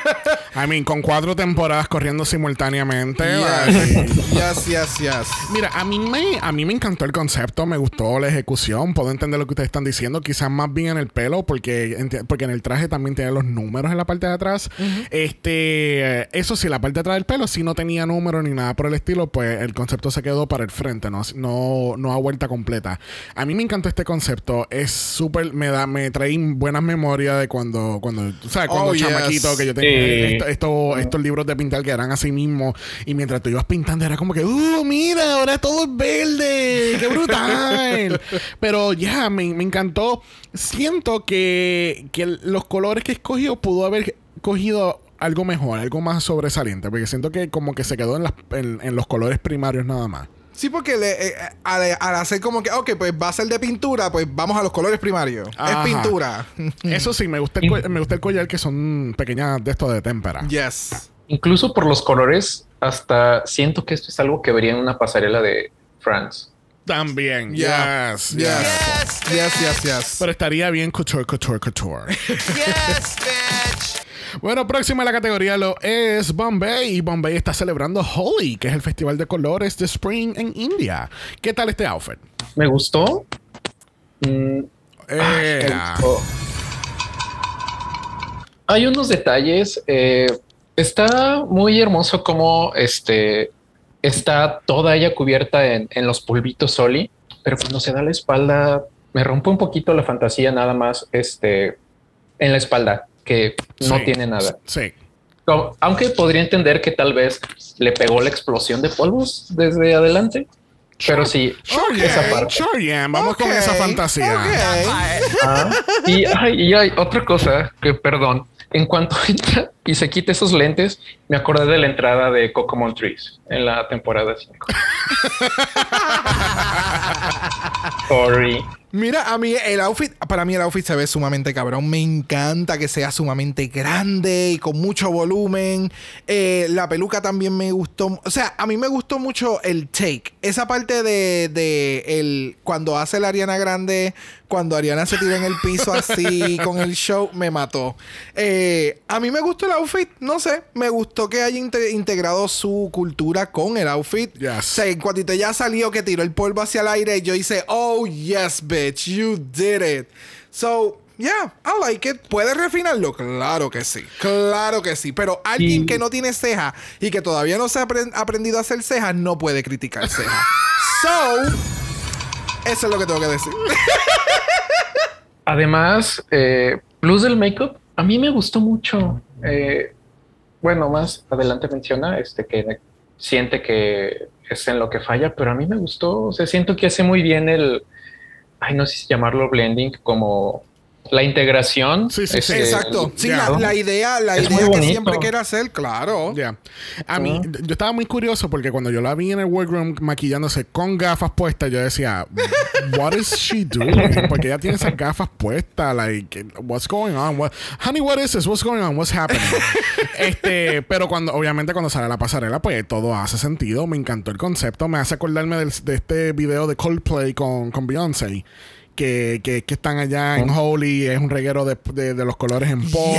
I mean, con cuatro temporadas corriendo simultáneamente. yes, yes, yes, yes. Mira, a mí me a mí me encantó el concepto, me gustó la ejecución, puedo entender lo que ustedes están diciendo, quizás más bien en el pelo porque enti- porque en el traje también tiene los números en la parte de atrás. Este, eh, eso sí, la parte de atrás del pelo sí no tenía números ni nada por el estilo, pues el concepto se quedó para el frente, no no no a vuelta completa. A mí me encantó este concepto, es súper me da me trae buenas memorias de cuando cuando, tú sabes, cuando Oh, yes. chamaquito que yo tenía Sí. esto- esto- estos libros de pintar que eran así mismo y mientras tú ibas pintando era como que uh mira ahora todo es verde qué brutal pero ya me, me encantó siento que, que los colores que escogió pudo haber cogido algo mejor algo más sobresaliente porque siento que como que se quedó en, las- en- en los colores primarios nada más Sí, porque le- eh, al, al hacer como que, ok, pues va a ser de pintura, pues vamos a los colores primarios. Ajá. Es pintura. eso sí me gusta el, me gusta el collar que son pequeñas de esto de témpera yes. Incluso por los colores, hasta siento que esto es algo que vería en una pasarela de France. también Yeah. yes, Yes. yes. Yes, yes, yes. pero estaría bien couture couture couture Yes, bitch. Bueno, próxima a la categoría lo es Bombay. Y Bombay está celebrando Holi, que es el festival de colores de Spring en India. ¿Qué tal este outfit? Me gustó. Mm, Eh, gustó. Hay unos detalles. eh, está muy hermoso como este está toda ella cubierta en, en los polvitos Soli, pero cuando se da la espalda, me rompe un poquito la fantasía nada más este en la espalda, que no sí, tiene nada. Sí. Como- Aunque podría entender que tal vez le pegó la explosión de polvos desde adelante. Pero sí, Sure, esa yeah, parte. sure, yeah. Vamos con esa fantasía. Ah, y, ay, y hay otra cosa que, perdón, en cuanto entra y se quita esos lentes, me acordé de la entrada de Coco Trees en la temporada 5. Sorry. Mira, a mí el outfit, para mí el outfit se ve sumamente cabrón. Me encanta que sea sumamente grande y con mucho volumen. Eh, la peluca también me gustó. O sea, a mí me gustó mucho el take. Esa parte de, de el, cuando hace la Ariana Grande, cuando Ariana se tira en el piso así con el show, me mató. Eh, a mí me gustó el outfit, no sé. Me gustó que haya inte- integrado su cultura con el outfit. Yes. O sea, en cuantito ya salió que tiró el polvo hacia el aire, yo hice, oh yes, bitch, you did it. So, yeah, I like it. ¿Puedes refinarlo? Claro que sí. Claro que sí. Pero alguien que no tiene ceja y que todavía no se ha apren- aprendido a hacer cejas no puede criticar cejas. so, eso es lo que tengo que decir. Además, eh, plus del makeup, a mí me gustó mucho. Eh, bueno, más adelante menciona este que siente que es en lo que falla, pero a mí me gustó. O sea, siento que hace muy bien el, ay, no sé si llamarlo blending, como la integración. Sí, sí, sí. este, Exacto. Sí, ya. la, la idea, la Es idea que siempre quiere hacer, claro. Ya. A mí, yo estaba muy curioso porque cuando yo la vi en el workroom maquillándose con gafas puestas, yo decía, what is she doing? Porque ella tiene esas gafas puestas, like, what's going on? What, honey, what is this? What's going on? What's happening? este, pero cuando, obviamente, cuando sale la pasarela, pues todo hace sentido. Me encantó el concepto. Me hace acordarme del- de este video de Coldplay con, con Beyoncé. Que, que, que están allá en Holy, es un reguero de, de, de los colores en polvo.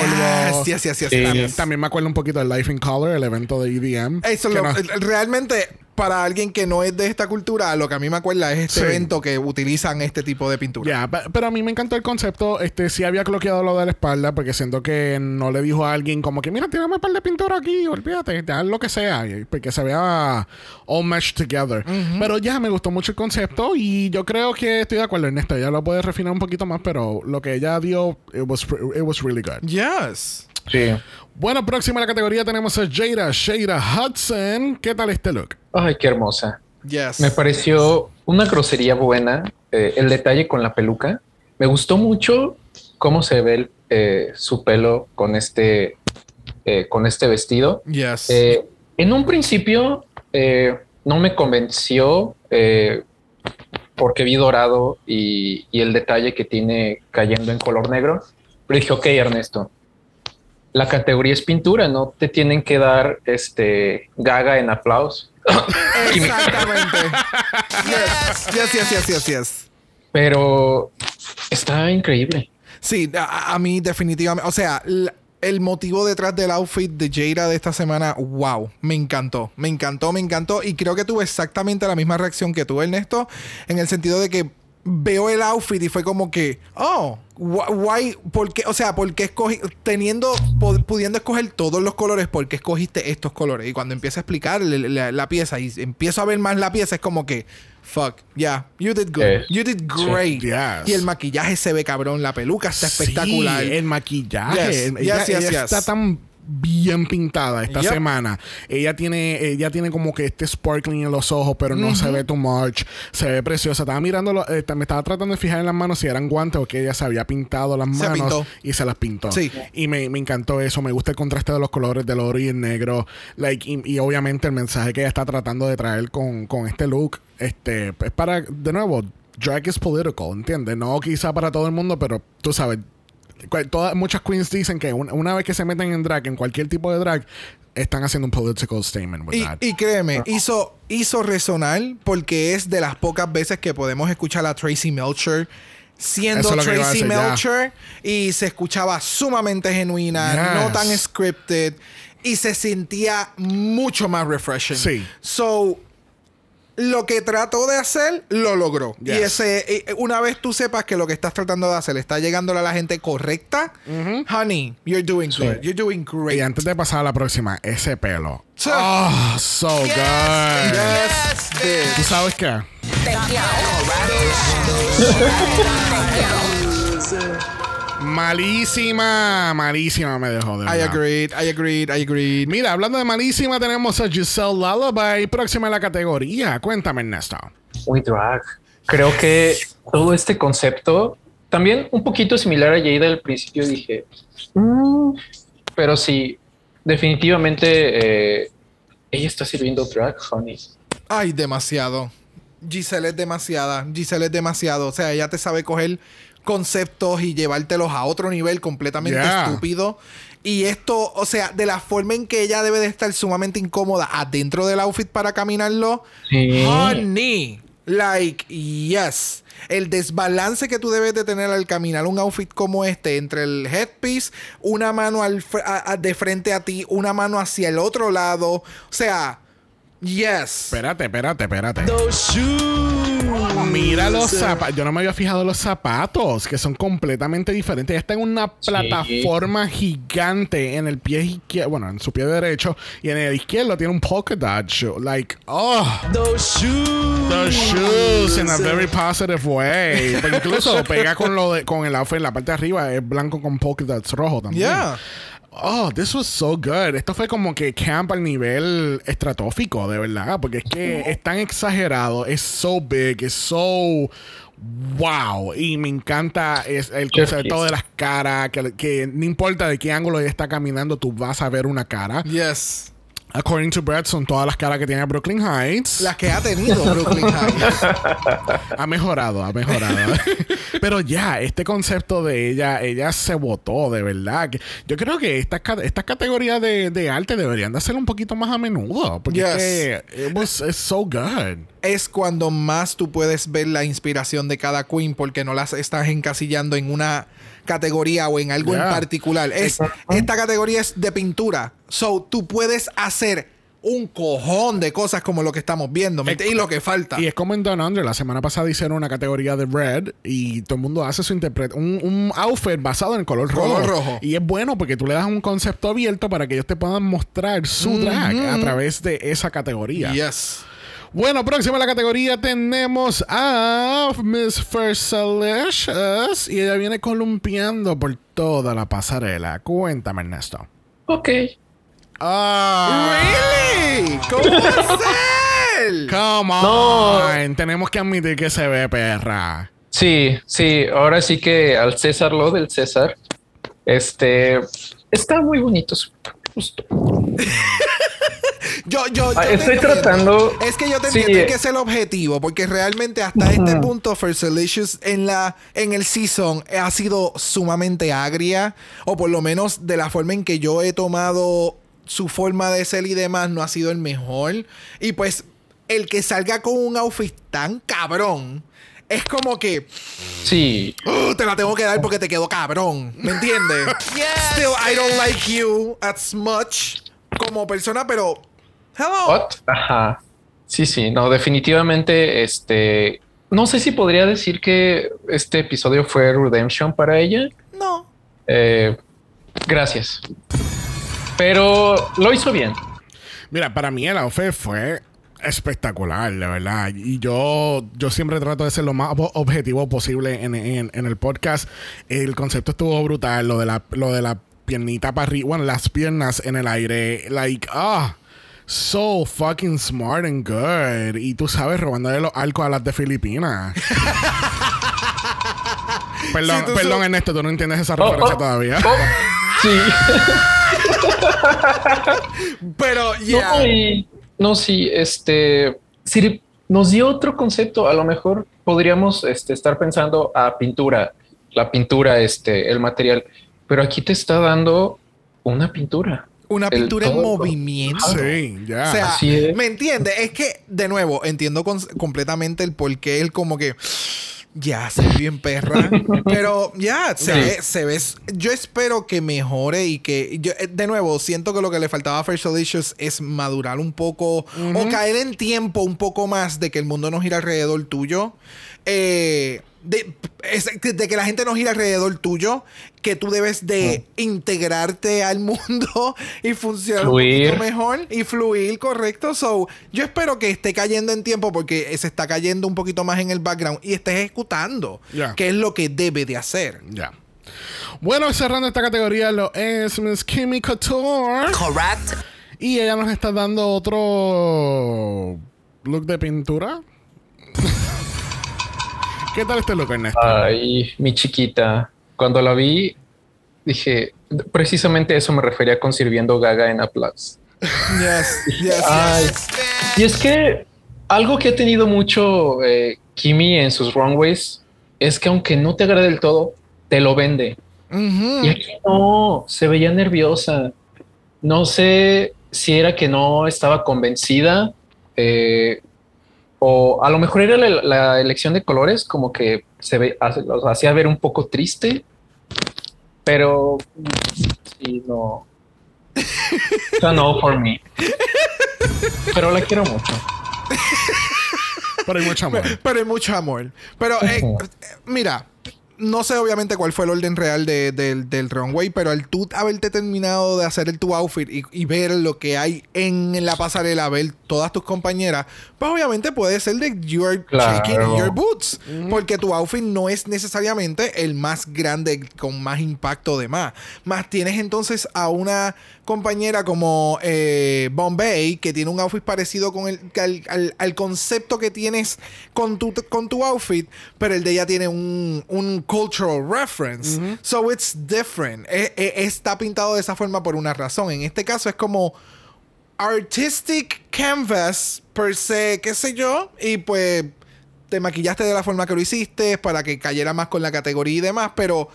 Yes, yes, yes. También, también me acuerdo un poquito del Life in Color, el evento de EDM. Eso lo- realmente para alguien que no es de esta cultura, lo que a mí me acuerda es este Sí. evento que utilizan este tipo de pintura. Ya, pe- pero a mí me encantó el concepto. Este sí había cloqueado lo de la espalda porque siento que no le dijo a alguien como que, mira, tírame un par de pintura aquí, olvídate, haz lo que sea, porque se vea all meshed together. Pero ya me gustó mucho el concepto y yo creo que estoy de acuerdo, Ernesto. Ya lo puede refinar un poquito más, pero lo que ella dio, it was, it was really good. Yes. Sí. Bueno, próxima a la categoría tenemos a Jada, Shada Hudson. ¿Qué tal este look? Ay, qué hermosa. Yes. Me pareció una grosería buena. eh, el detalle con la peluca. Me gustó mucho cómo se ve el, eh, su pelo con este, eh, con este vestido. Yes. Eh, en un principio eh, no me convenció eh, porque vi dorado y, y el detalle que tiene cayendo en color negro. Pero dije, ok, Ernesto, la categoría es pintura, no te tienen que dar este gaga en aplausos. Exactamente. yes. Yes, yes, yes, yes, yes. Pero está increíble. Sí, a, a mí definitivamente. O sea, el motivo detrás del outfit de Jada de esta semana, wow, me encantó. Me encantó, me encantó. Y creo que tuve exactamente la misma reacción que tú, Ernesto, en el sentido de que veo el outfit y fue como que, oh, why, ¿por qué? O sea, ¿por qué escogí, teniendo, pu- pudiendo escoger todos los colores, ¿por qué escogiste estos colores? Y cuando empieza a explicar la, la- la pieza y empiezo a ver más la pieza, es como que, fuck, yeah, you did good. Eh, you did sí. great. Yes. Y el maquillaje se ve cabrón, la peluca está espectacular. Sí, el maquillaje. Yes, Ella, yes, yes, ella yes. está tan bien pintada esta Yep. semana. Ella tiene, ella tiene como que este sparkling en los ojos, pero no se ve too much. Se ve preciosa. Estaba mirando, eh, me estaba tratando de fijar en las manos si eran guantes o que ella se había pintado las Se manos pintó. y se las pintó. Sí. Y me, me encantó eso. Me gusta el contraste de los colores del oro y el negro. Like, y, y obviamente el mensaje que ella está tratando de traer con, con este look, este, es para, de nuevo, drag is political, ¿entiendes? No quizá para todo el mundo, pero tú sabes, todas, muchas queens dicen que una, una vez que se meten en drag, en cualquier tipo de drag, están haciendo un political statement with Y, that. y créeme, hizo, hizo resonar porque es de las pocas veces que podemos escuchar a Tracy Melcher siendo es Tracy decir. Melcher y se escuchaba sumamente genuina, Yes. no tan scripted y se sentía mucho más refreshing. Sí. So, lo que trató de hacer, lo logró. Yes. Y ese, eh, una vez tú sepas que lo que estás tratando de hacer está llegando a la gente correcta, honey, you're doing good. You're doing great. y antes de pasar a la próxima, ese pelo. Sí. Oh, so good. Yes, bitch. ¿Tú sabes qué? Malísima, malísima me dejó de I agreed, I agreed, I agreed. Mira, hablando de malísima, tenemos a Giselle Lullaby, próxima en la categoría. Cuéntame, Ernesto. Muy drag. Creo que todo este concepto, también un poquito similar a Jada al principio, dije, "Mm", pero sí, definitivamente eh, ella está sirviendo drag, honey. Ay, demasiado. Giselle es demasiada. Giselle es demasiado. O sea, ella te sabe coger conceptos y llevártelos a otro nivel completamente Yeah. estúpido. Y esto, o sea, de la forma en que ella debe de estar sumamente incómoda adentro del outfit para caminarlo. Sí. Honey. Like, yes. El desbalance que tú debes de tener al caminar un outfit como este, entre el headpiece, una mano al fr- a- a- de frente a ti, una mano hacia el otro lado. O sea, yes. Espérate, espérate, espérate. Mira los zapatos. Yo no me había fijado los zapatos, que son completamente diferentes. Ella está en una Sí. plataforma gigante en el pie izquierdo, bueno, en su pie derecho, y en el izquierdo tiene un polka dot shoe. Like, oh, Those shoes. the shoes in a very positive way. Pero incluso pega con lo de, con el outfit en la parte de arriba, es blanco con polka dots rojo también. Yeah. Oh, this was so good. Esto fue como que camp al nivel estratófico, de verdad. Porque es que es tan exagerado, es so big, es so wow. Y me encanta es el concepto de las caras, que, que no importa de qué ángulo ella está caminando, tú vas a ver una cara. Yes. According to Brett, son todas las caras que tiene Brooklyn Heights. Las que ha tenido Brooklyn Heights. Ha mejorado, ha mejorado. Pero ya, este concepto de ella, ella se votó, de verdad. Yo creo que estas estas categorías de, de arte deberían de hacerlo un poquito más a menudo. Porque Yes. es que it was it's so good. Es cuando más tú puedes ver la inspiración de cada queen porque no las estás encasillando en una categoría o en algo Yeah. en particular. Es, esta categoría es de pintura. So, tú puedes hacer un cojón de cosas como lo que estamos viendo y lo que falta. Y es como en Down Under. La semana pasada hicieron una categoría de red y todo el mundo hace su interpret un, un outfit basado en el color rojo. Color rojo. Y es bueno porque tú le das un concepto abierto para que ellos te puedan mostrar su drag a través de esa categoría. Yes. Bueno, próxima a la categoría tenemos a Miss Versalicious y ella viene columpiando por toda la pasarela. Cuéntame, Ernesto. Ok. Ah, ¿Really? ¿Cómo ser? Come on. Tenemos que admitir que se ve perra. Sí, sí. Ahora sí que al César lo del César. Este está muy bonito. su- Justo. Yo, yo, yo Ah, estoy entiendo. tratando- Es que yo te Sí. entiendo que es el objetivo, porque realmente hasta este punto, Fersilicious en la en el season ha sido sumamente agria, o por lo menos de la forma en que yo he tomado su forma de ser y demás, no ha sido el mejor. Y pues, el que salga con un outfit tan cabrón. Es como que Sí. "Uh, te la tengo que dar porque te quedó cabrón. ¿Me entiendes? Still, I don't like you as much como persona, pero. Hello. What? Ajá. Sí, sí. No, definitivamente. Este. No sé si podría decir que este episodio fue redemption para ella. No. Eh, gracias. Pero lo hizo bien. Mira, para mí el outfit fue espectacular, de verdad. Y yo, yo siempre trato de ser lo más ob- objetivo posible en, en- en el podcast. El concepto estuvo brutal, lo de la, lo de la piernita para arriba, bueno, las piernas en el aire, like, ah. So fucking smart and good. Y tú sabes, robándole los arcos a las de Filipinas. perdón, Sí, perdón, Ernesto, tú no entiendes esa Oh, referencia oh, todavía. oh, sí. Pero, yeah. No, y- no, sí, este, si nos dio otro concepto, a lo mejor podríamos este, estar pensando a pintura, la pintura, este, el material, pero aquí te está dando una pintura. Una pintura en movimiento. Sí, ya. O sea, Así es. ¿me entiendes? Es que, de nuevo, entiendo con- completamente el por qué él como que... Ya, se ve bien perra. Pero ya, se, Sí. ve, se ve... Yo espero que mejore y que... yo, eh, de nuevo, siento que lo que le faltaba a First Delicious es madurar un poco o caer en tiempo un poco más de que el mundo no gira alrededor tuyo. Eh, de, es- de que la gente no gira alrededor tuyo, que tú debes de integrarte al mundo y funcionar un Fluir. poquito mejor y fluir, correcto. So, yo espero que esté cayendo en tiempo porque se está cayendo un poquito más en el background y esté ejecutando, Ya. que es lo que debe de hacer. Ya. Bueno, cerrando esta categoría lo es Miss Kimmy Couture. Correct. Y ella nos está dando otro look de pintura. ¿Qué tal este look, Ernesto? Ay, mi chiquita, cuando la vi, dije, precisamente eso me refería con sirviendo Gaga en Applause. Yes, yes, Ay, yes. y es que algo que ha tenido mucho eh, Kimi en sus runways es que aunque no te agrade del todo, te lo vende. Y aquí no, se veía nerviosa. No sé si era que no estaba convencida eh, o a lo mejor era la, la elección de colores como que se ve, hace- los hacía ver un poco triste, pero sí, no. No for me. Pero la quiero mucho. Pero hay mucho amor. Pero hay mucho amor. Pero, eh, eh, mira, no sé obviamente cuál fue el orden real de- del, del runway, pero al tú haberte terminado de hacer el, tu outfit y, y ver lo que hay en la pasarela, ver todas tus compañeras, pues obviamente puede ser de your Claro. shaking your boots. Porque tu outfit no es necesariamente el más grande, con más impacto de más. Más tienes entonces a una compañera como eh, Bombay, que tiene un outfit parecido con el, al, al- al concepto que tienes con tu, con tu outfit, pero el de ella tiene un, un cultural reference. So it's different. E- e- está pintado de esa forma por una razón. En este caso es como artistic canvas per se, qué sé yo, y pues te maquillaste de la forma que lo hiciste para que cayera más con la categoría y demás, pero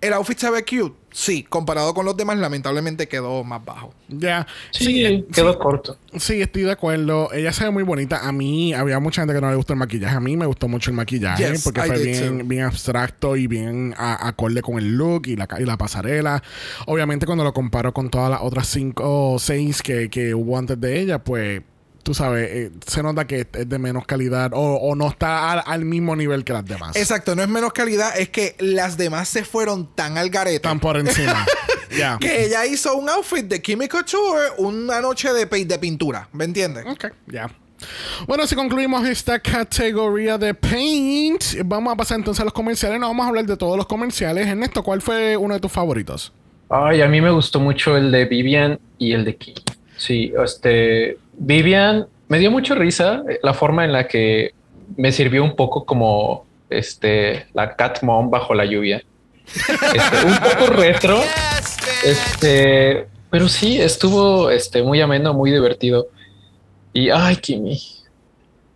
el outfit se ve cute. Sí, comparado con los demás, lamentablemente quedó más bajo. Ya. Sí, eh, quedó corto. Sí, estoy de acuerdo. Ella se ve muy bonita. A mí había mucha gente que no le gustó el maquillaje. A mí me gustó mucho el maquillaje Yes, porque I fue bien, too. bien abstracto y bien a- acorde con el look y la, ca- y la pasarela. Obviamente, cuando lo comparo con todas las otras cinco o seis que, que hubo antes de ella, pues tú sabes, eh, se nota que es de menos calidad o, o no está al, al mismo nivel que las demás. Exacto, no es menos calidad, es que las demás se fueron tan al garete. Están por encima. Ya. Que ella hizo un outfit de Kimi Couture una noche de, de pintura, ¿me entiendes? Ok, ya. Bueno, si concluimos esta categoría de Paint, vamos a pasar entonces a los comerciales. No vamos a hablar de todos los comerciales. Ernesto, ¿cuál fue uno de tus favoritos? Ay, a mí me gustó mucho el de Vivian y el de Kim. Sí, este Vivian me dio mucha risa eh, la forma en la que me sirvió un poco como este la Cat Mom bajo la lluvia. Este, un poco retro, este, pero sí estuvo este muy ameno, muy divertido. Y ay, Kimi,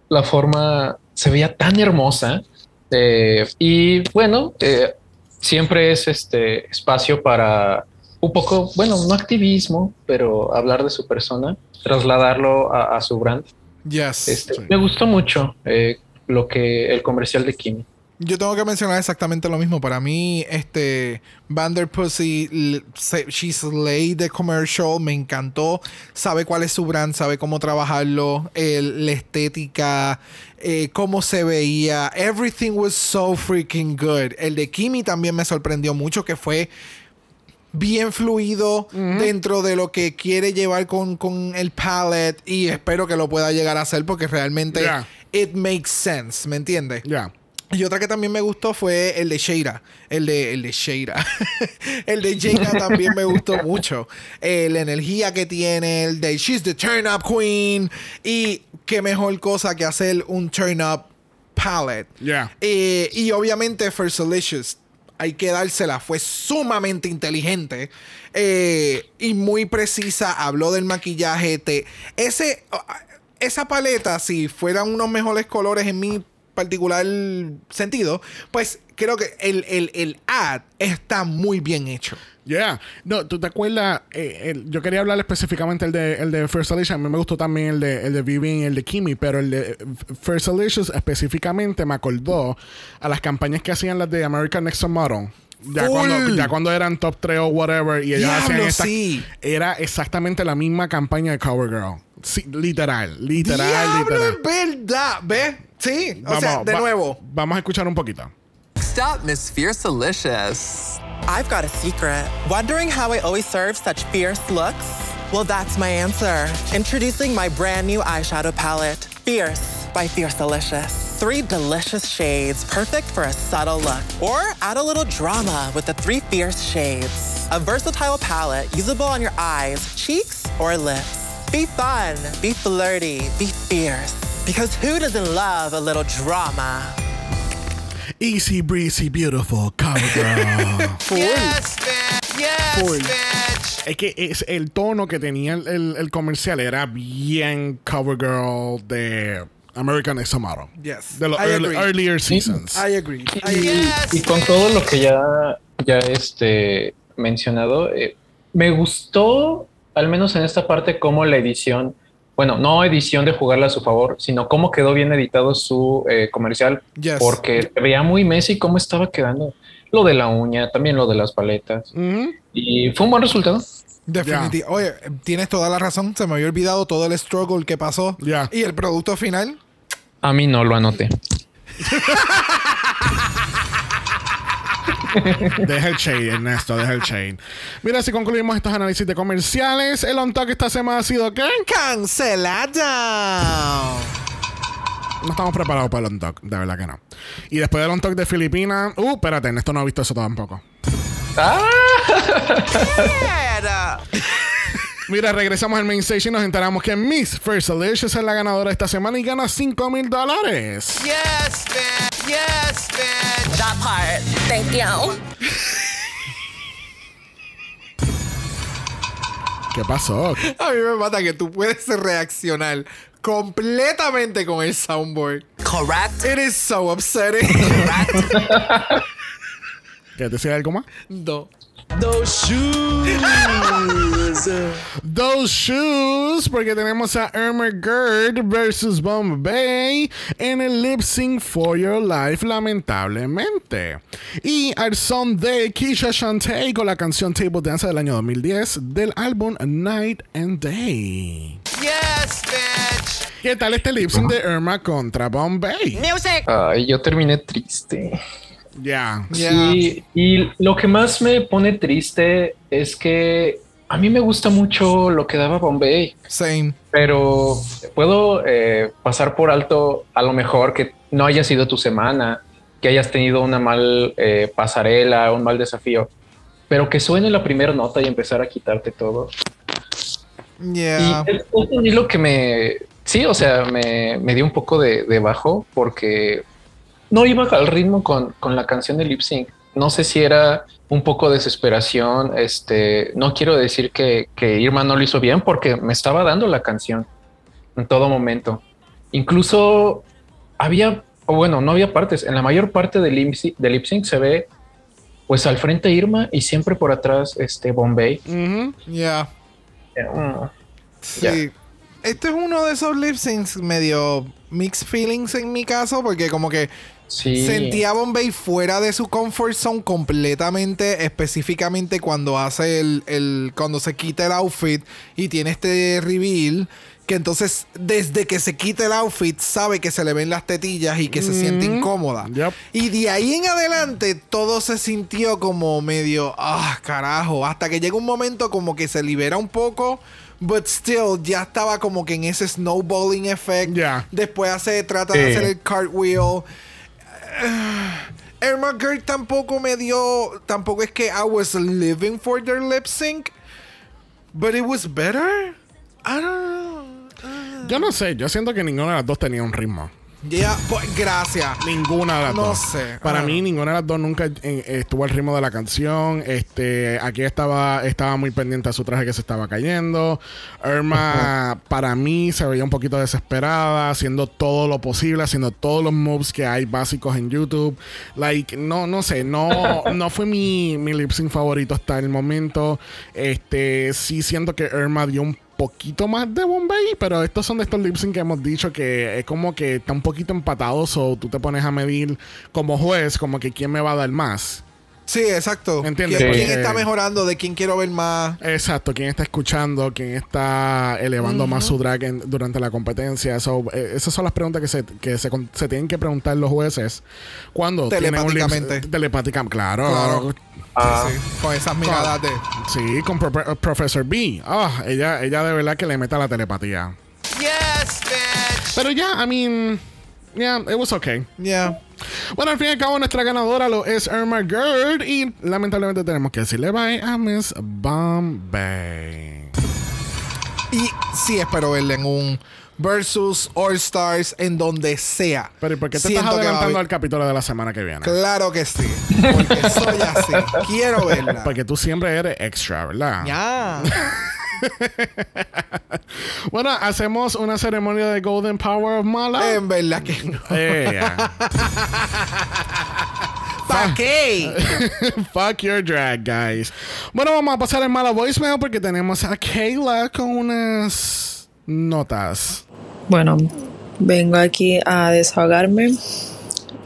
la forma se veía tan hermosa. eh, y bueno, eh, siempre es este espacio para un poco, bueno, no activismo, pero hablar de su persona, trasladarlo a, a su brand. Yes. Este, Sí. Me gustó mucho eh, lo que el comercial de Kimi. Yo tengo que mencionar exactamente lo mismo. Para mí, este Vanderpussy, She's Lay the Commercial, me encantó. Sabe cuál es su brand, sabe cómo trabajarlo, el- la estética, eh, cómo se veía. Everything was so freaking good. El de Kimi también me sorprendió mucho, que fue bien fluido dentro de lo que quiere llevar con, con el palette y espero que lo pueda llegar a hacer porque realmente Yeah. it makes sense, ¿me entiendes? Ya. Y otra que también me gustó fue el de Sheira. El de, el de Sheira. el de Jaina también me gustó mucho. Eh, la energía que tiene, el de She's the Turn Up Queen. Y qué mejor cosa que hacer un Turn Up palette. Ya. Eh, y obviamente Fersalicious. Hay que dársela. Fue sumamente inteligente. eh, y muy precisa. Habló del maquillaje. Te, ese, esa paleta, si fueran unos mejores colores en mi particular sentido, pues creo que el, el, el ad está muy bien hecho. Yeah. No, ¿tú te acuerdas? Eh, el- yo quería hablar específicamente el de, el de First Alicia. A mí me gustó también el de, el de Vivian y el de Kimi, pero el de eh, First Alicious específicamente me acordó a las campañas que hacían las de American Next Model. Ya cuando, ya cuando eran top 3 o whatever y ellos hacían Diablo, esta- sí. era exactamente la misma campaña de Covergirl. Sí, literal, literal, Diablo, literal. es verdad, ¿ves? Sí, o sea, de va- nuevo. Vamos a escuchar un poquito. Stop, Miss Fierce Delicious. I've got a secret. Wondering how I always serve such fierce looks? Well, that's my answer. Introducing my brand new eyeshadow palette, Fierce by Fierce Delicious. Three delicious shades, perfect for a subtle look. Or add a little drama with the three fierce shades. A versatile palette usable on your eyes, cheeks, or lips. Be fun, be flirty, be fierce. Because who doesn't love a little drama? Easy breezy, beautiful Covergirl. Yes, bitch. Yes, Full. bitch. Es que es el tono que tenía el, el- el comercial era bien Covergirl de American Next Tomorrow. Yes. De los early- earlier seasons. I agree. I Y, agree. Yes, y con bitch. todo lo que ya, ya este, mencionado, eh, me gustó, al menos en esta parte, cómo la edición, bueno, no edición de jugarla a su favor, sino cómo quedó bien editado su eh, comercial, Yes. porque se veía muy Messi cómo estaba quedando. Lo de la uña, también lo de las paletas. Y fue un buen resultado. Definitivamente. Oye, tienes toda la razón. Se me había olvidado todo el struggle que pasó. Ya. Y el producto final. A mí no lo anoté. Deja el shade, Ernesto, deja el shade. Mira, si concluimos estos análisis de comerciales, el on talk esta semana ha sido ¿qué? Cancelado. No estamos preparados para el on talk, de verdad que no. Y después del on talk de Filipinas, uh, espérate, Ernesto no ha visto eso tampoco. Mira, regresamos al main stage y nos enteramos que Miss First Delicious es la ganadora esta semana y gana 5 mil dólares. Yes, bitch. Yes, bitch. That part. Thank you. ¿Qué pasó? A mí me mata que tú puedes reaccionar completamente con el soundboard. Correct. It is so upsetting. ¿Qué te decía algo más? no. Those shoes. Those shoes, porque tenemos a Irma Gerd versus Bombay en el lip sync for your life, lamentablemente. Y al son de Keisha Shantae con la canción Table Dance del año 2010 del álbum Night and Day. Yes, bitch. ¿Qué tal este lip sync de Irma contra Bombay? Music. Ay, yo terminé triste. Ya. Yeah. Sí, y lo que más me pone triste es que a mí me gusta mucho lo que daba Bombay, Same. pero puedo eh, pasar por alto a lo mejor que no haya sido tu semana, que hayas tenido una mal eh, pasarela, un mal desafío, pero que suene la primera nota y empezar a quitarte todo. Yeah. Y es, es lo que me. Sí, o sea, me, me dio un poco de, de bajo porque no iba al ritmo con, con la canción de Lip Sync. No sé si era un poco desesperación. Este, no quiero decir que, que Irma no lo hizo bien porque me estaba dando la canción en todo momento. Incluso había, o bueno, no había partes. En la mayor parte del lip sync, del lip sync se ve pues al frente Irma y siempre por atrás este Bombay. Yeah. Mm. Sí. Ya. Este es uno de esos lip syncs medio mixed feelings en mi caso, porque como que Sí. sentía a Bombay fuera de su comfort zone completamente, específicamente cuando hace el, el- cuando se quita el outfit y tiene este reveal. Que entonces, desde que se quita el outfit, sabe que se le ven las tetillas y que se siente incómoda. Yep. Y de ahí en adelante, todo se sintió como medio, ah, carajo. Hasta que llega un momento como que se libera un poco. But still, ya estaba como que en ese snowballing effect. Ya. Después hace, trata de hacer el cartwheel. Irma Gerd tampoco me dio. Tampoco es que I was living for their lip sync. But it was better. I don't know. Yo no sé, yo siento que ninguna de las dos tenía un ritmo. Yeah, pues, gracias. Ninguna de las No dos. sé. Para mí, ninguna de las dos nunca eh, estuvo al ritmo de la canción. Este, aquí estaba, estaba muy pendiente a su traje que se estaba cayendo. Irma, para mí, se veía un poquito desesperada, haciendo todo lo posible, haciendo todos los moves que hay básicos en YouTube. Like, no, no sé, no, no fue mi, mi lip sync favorito hasta el momento. Este, sí siento que Irma dio un poquito más de Bombay, pero estos son de estos lip que hemos dicho que es como que está un poquito empatado, o tú te pones a medir como juez, como que quién me va a dar más. Sí, exacto. ¿Entiendes? ¿Quién, Porque- quién está mejorando? ¿De quién quiero ver más? Exacto, quién está escuchando, quién está elevando más su drag en- durante la competencia. So, eh, esas son las preguntas que, se, que se, con- se tienen que preguntar los jueces cuando Telepáticamente. telepática- claro. Claro. Ah. Sí, sí, con esas miradas de. Sí, con Pro- Professor B. Ah, ella, ella de verdad que le mete a la telepatía. Yes, bitch. Pero ya, I mean, yeah, it was okay. Yeah. Bueno, al fin y al cabo, nuestra ganadora lo es Irma Gerd. Y lamentablemente tenemos que decirle bye a Miss Bombay. Y sí espero verla en un versus All Stars en donde sea. Pero ¿y por qué te Siento estás adelantando al capítulo de la semana que viene? Claro que sí. Porque soy así. Quiero verla. Porque tú siempre eres extra, ¿verdad? Ya. Bueno, hacemos una ceremonia de Golden Power of Mala. En verdad que no. Eh, yeah. ¿Para qué? Fuck your drag, guys. Bueno, vamos a pasar el mala voicemail porque tenemos a Kayla con unas notas. Bueno, vengo aquí a desahogarme,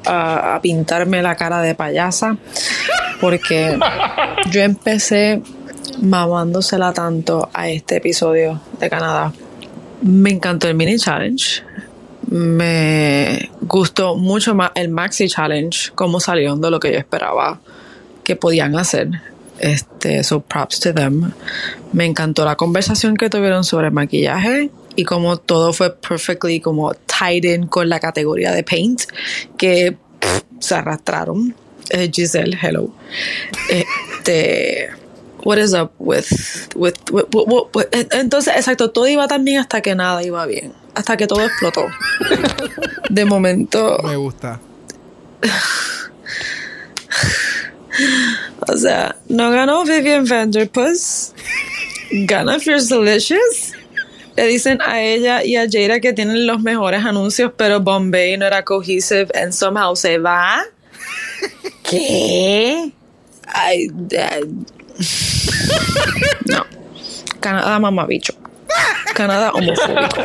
a, a pintarme la cara de payasa, porque yo empecé mamándosela tanto a este episodio de Canadá. Me encantó el mini challenge. Me gustó mucho más el maxi challenge, como salió de lo que yo esperaba que podían hacer. Este, so props to them. Me encantó la conversación que tuvieron sobre maquillaje y como todo fue perfectly como tied in con la categoría de paint que se arrastraron. Eh, Giselle, hello. Este, what is up with, with, with- entonces, exacto, todo iba tan bien hasta que nada iba bien, hasta que todo explotó. De momento, Me gusta. O sea, no ganó Vivian Vanderpuss. Gana Fierce Delicious. Le dicen a ella y a Jada que tienen los mejores anuncios, pero Bombay no era cohesive and somehow se va. ¿Qué? Ay. No. Canadá mamabicho. Canadá homofóbico.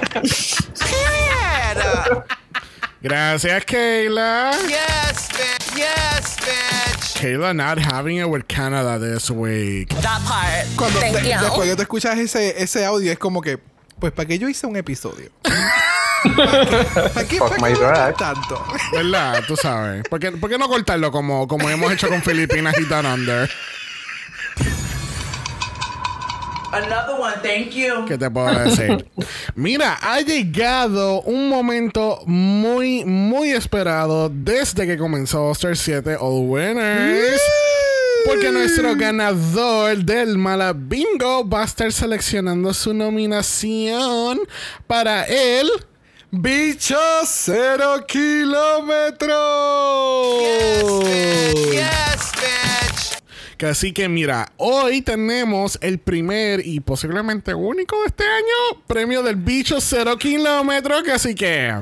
Gracias, Kayla. Yes, bitch. Yes, bitch. Kayla not having it with Canada this week. That part. Cuando Thank de- you. después que tú escuchas ese, ese audio, es como que, pues, ¿para qué yo hice un episodio? ¿Para qué, para qué tanto? ¿Verdad? Tú sabes. ¿Por qué, por qué no cortarlo como, como hemos hecho con Filipinas y Down Under? Another one, thank you. ¿Qué te puedo decir? Mira, ha llegado un momento muy, muy esperado desde que comenzó Star 7 All Winners. Porque nuestro ganador del Mala Bingo va a estar seleccionando su nominación para el ¡Bicho cero kilómetros! Yes, bitch. Que así que mira, hoy tenemos el primer y posiblemente único de este año premio del bicho 0 kilómetros. Que así que.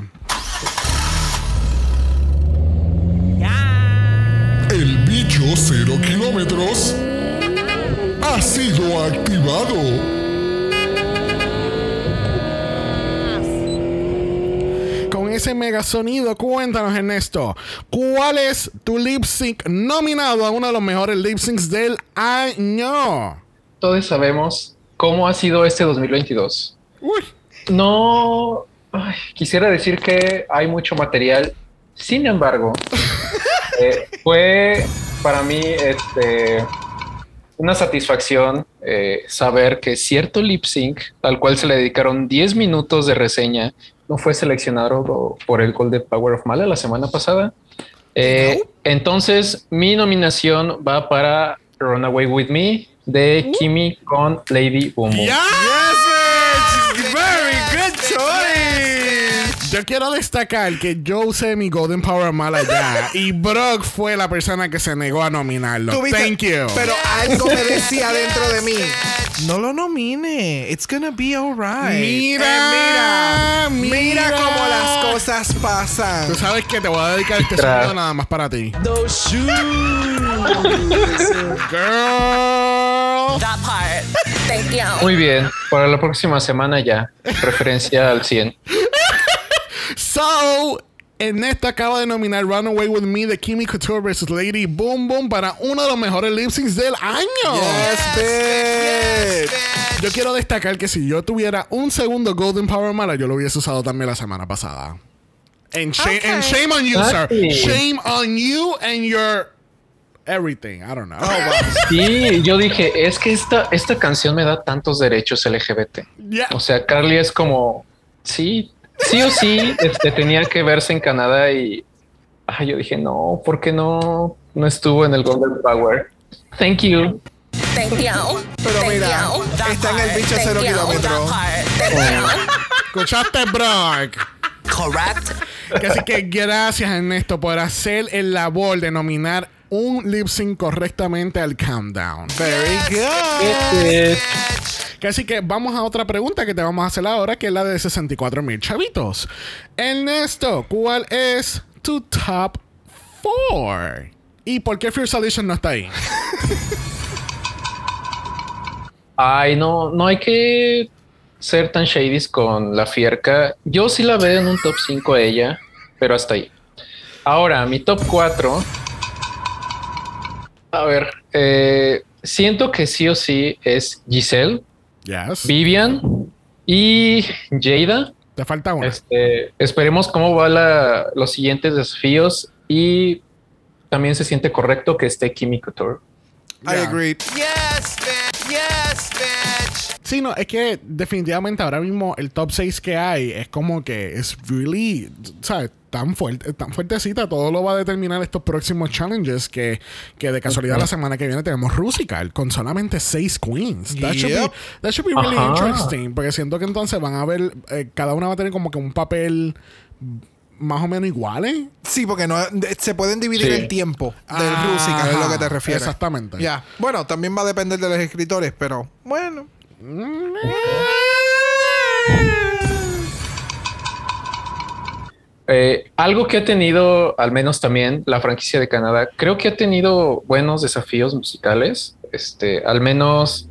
El bicho 0 kilómetros ha sido activado. Ese mega sonido, cuéntanos, Ernesto, ¿cuál es tu lip sync nominado a uno de los mejores lip syncs del año? Todos sabemos cómo ha sido este 2022. Uy, No ay, quisiera decir que hay mucho material. Sin embargo, eh, fue para mí este, una satisfacción eh, saber que cierto lip sync, al cual se le dedicaron 10 minutos de reseña, no fue seleccionado por el Golden Power of Mala la semana pasada. Eh, Entonces, mi nominación va para Runaway With Me de Kimi con Lady Boom Boom. ¡Ya! Yo quiero destacar que yo usé mi Golden Power mal allá y Brock fue la persona que se negó a nominarlo. Thank you. Pero algo me decía dentro de mí. No lo nomine. It's gonna be alright. Mira, Eh, mira, mira mira. cómo las cosas pasan. Tú sabes que te voy a dedicar este sonido nada más para ti. Those shoes. Girl. That part. Thank you. Muy bien, para la próxima semana ya, referencia al 100. So, Ernesto acaba de nominar Runaway With Me de Kimmy Couture vs. Lady Boom Boom para uno de los mejores lip syncs del año. Yes, bitch. Yo quiero destacar que si yo tuviera un segundo Golden Power mala, yo lo hubiese usado también la semana pasada. And, shame, and shame on you, sir. Exactly. Shame on you and your everything. I don't know. Sí, yo dije, es que esta, esta canción me da tantos derechos LGBT. Yeah. O sea, Carly es como, sí, sí o sí, este, tenía que verse en Canadá y ay, yo dije, no, ¿por qué no, no estuvo en el Golden Power? Thank you. Thank you. Pero Thank mira, you. Está en el bicho cero you. kilómetro. That part. Thank you. ¿Escuchaste, Brock? Correct. Así que gracias, Ernesto, por hacer el labor de nominar un lip sync correctamente al countdown. Very good. Que así que vamos a otra pregunta que te vamos a hacer ahora, que es la de 64 mil chavitos. Ernesto, ¿cuál es tu top 4? ¿Y por qué Fear Solution no está ahí? Ay, no, no hay que ser tan shady con la fierca. Yo sí la veo en un top 5 ella, pero hasta ahí. Ahora, mi top 4. A ver, eh, siento que sí o sí es Giselle, Yes. Vivian y Jada. Te falta una. Este, esperemos cómo va la- los siguientes desafíos y también se siente correcto que esté Kimi Couture. I agree. Yes, bitch. Sí, no, es que definitivamente ahora mismo el top 6 que hay es como que es really, ¿sabes? Tan fuerte, tan fuertecita. Todo lo va a determinar estos próximos challenges que, que de casualidad la semana que viene tenemos Rusical con solamente 6 queens. That, should be, Yep. that should be really Ajá. interesting. Porque siento que entonces van a ver, eh, cada una va a tener como que un papel más o menos iguales. Sí, porque no se pueden dividir Sí. el tiempo del Ah, Rusical, es lo que te refieres. exactamente. Ya. Bueno, también va a depender de los escritores, pero bueno. Eh, algo que ha tenido, al menos también la franquicia de Canadá, creo que ha tenido buenos desafíos musicales. Este, al menos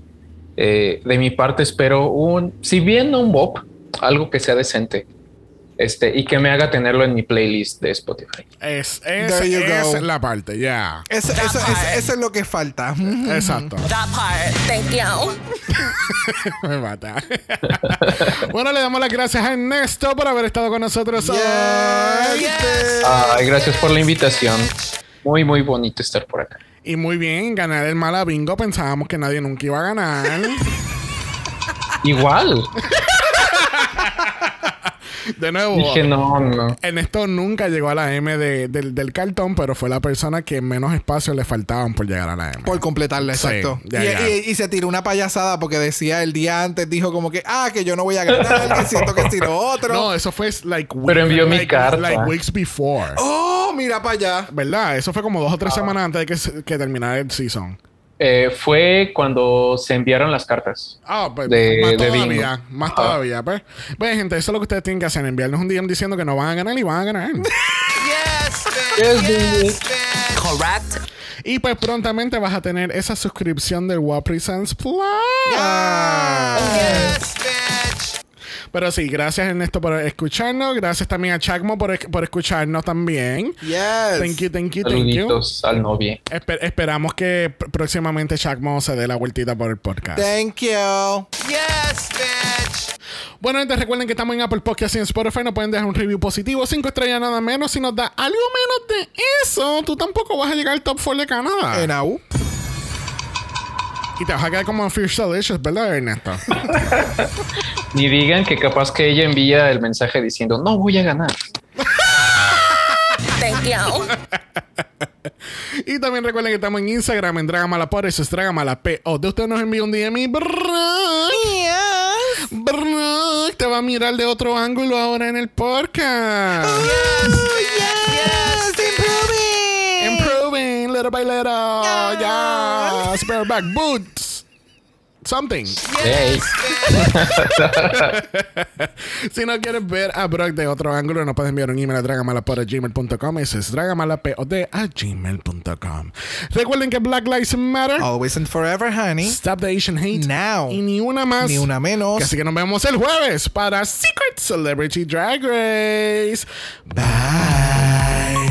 eh, de mi parte espero un, si bien no un bop, algo que sea decente. Este, y que me haga tenerlo en mi playlist de Spotify. Es, There es, you es go. la parte, ya. Eso, eso, eso- eso es lo que falta. Exacto. That part. Thank you. Me mata. bueno, le damos las gracias a Ernesto por haber estado con nosotros hoy. Ay, gracias por la invitación. Muy, muy bonito estar por acá. Y muy bien, ganar el mala bingo. Pensábamos que nadie nunca iba a ganar. Igual. De nuevo. Dije, no, no. Ernesto nunca llegó a la M de- del, del cartón, pero fue la persona que menos espacio le faltaban por llegar a la M. Por completarla, Sí, exacto. ya, y, ya. y- y se tiró una payasada porque decía el día antes, dijo como que, ah, que yo no voy a ganar, que siento que si lo otro. No, eso fue like Pero envió mi carta. like weeks before. Oh, mira para allá. ¿Verdad? Eso fue como dos o Ah. tres semanas antes de que terminara el season. Eh, fue cuando se enviaron las cartas. Ah, pues De- más de todavía, bingo. más Ah. todavía. Pues. Pues, gente, eso es lo que ustedes tienen que hacer: enviarnos un DM diciendo que no van a ganar y van a ganar. Yes, bitch. Yes, bitch. Correct. y pues prontamente vas a tener esa suscripción del WAP Presents Plus. Yes, bitch. Pero sí, gracias Ernesto por escucharnos. Gracias también a Chacmo por, por escucharnos también. Yes. Thank you, thank you, thank you. Al novio. Esper- esperamos que pr- próximamente Chacmo se dé la vueltita por el podcast. Thank you. Yes, bitch. Bueno, gente, recuerden que estamos en Apple Podcast y en Spotify. Nos pueden dejar un review positivo, cinco estrellas nada menos. Si nos da algo menos de eso, tú tampoco vas a llegar al top 4 de Canadá. En AU. Y te vas a quedar como Fierce Delicious, ¿verdad, Ernesto? Ni digan que capaz que ella envía el mensaje diciendo, no voy a ganar. Thank you. y también recuerden que estamos en Instagram, en Dragamalapod. Eso es Dragamalap. O de usted nos envía un DM y Brock, Brock te va a mirar de otro ángulo ahora en el podcast. Yes, bitch. Little by little. Yes. Bareback boots. Something. Hey. si no quieres ver a Brock de otro ángulo, nos puedes enviar un email a dragamalapod.gmail.com. Eso es dragamalapod a gmail.com. Recuerden que Black Lives Matter. Always and forever, honey. Stop the Asian hate. Now. Y ni una más. Ni una menos. Así que nos vemos el jueves para Secret Celebrity Drag Race. Bye.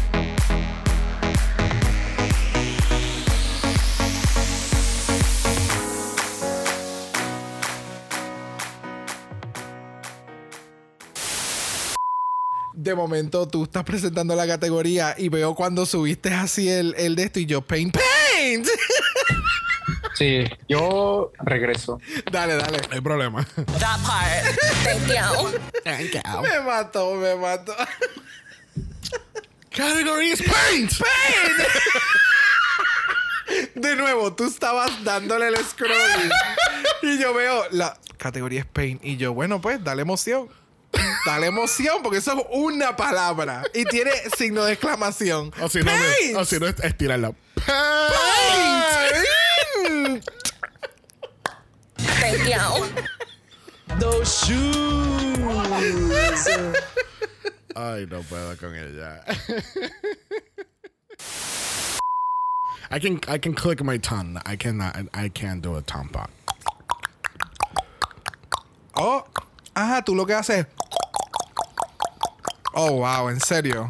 De momento tú estás presentando la categoría y veo cuando subiste así el, el de esto y yo, paint, paint. Sí, yo regreso. dale, dale. No hay problema. That part. Thank you. Me mató, me mató. Category is paint. De nuevo, tú estabas dándole el scroll y yo veo la categoría es paint y yo, bueno, pues dale emoción. Dale emoción porque eso es una palabra y tiene signo de exclamación. O si no, Paint. o si no, estirarla. Paint. Those shoes. Ay, no puedo con ella. I can I can click my tongue. I cannot. I can't do a tongue pop. Oh, ajá, tú lo que haces. Oh, wow, en serio.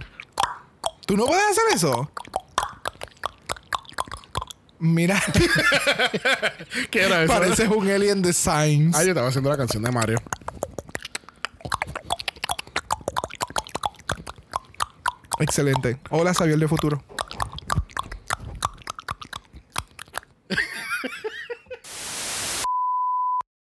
¿Tú no puedes hacer eso? Mira, ¿Qué era eso? pareces un alien de Science. Ah, yo estaba haciendo la canción de Mario. Excelente. Hola, Xavier de futuro.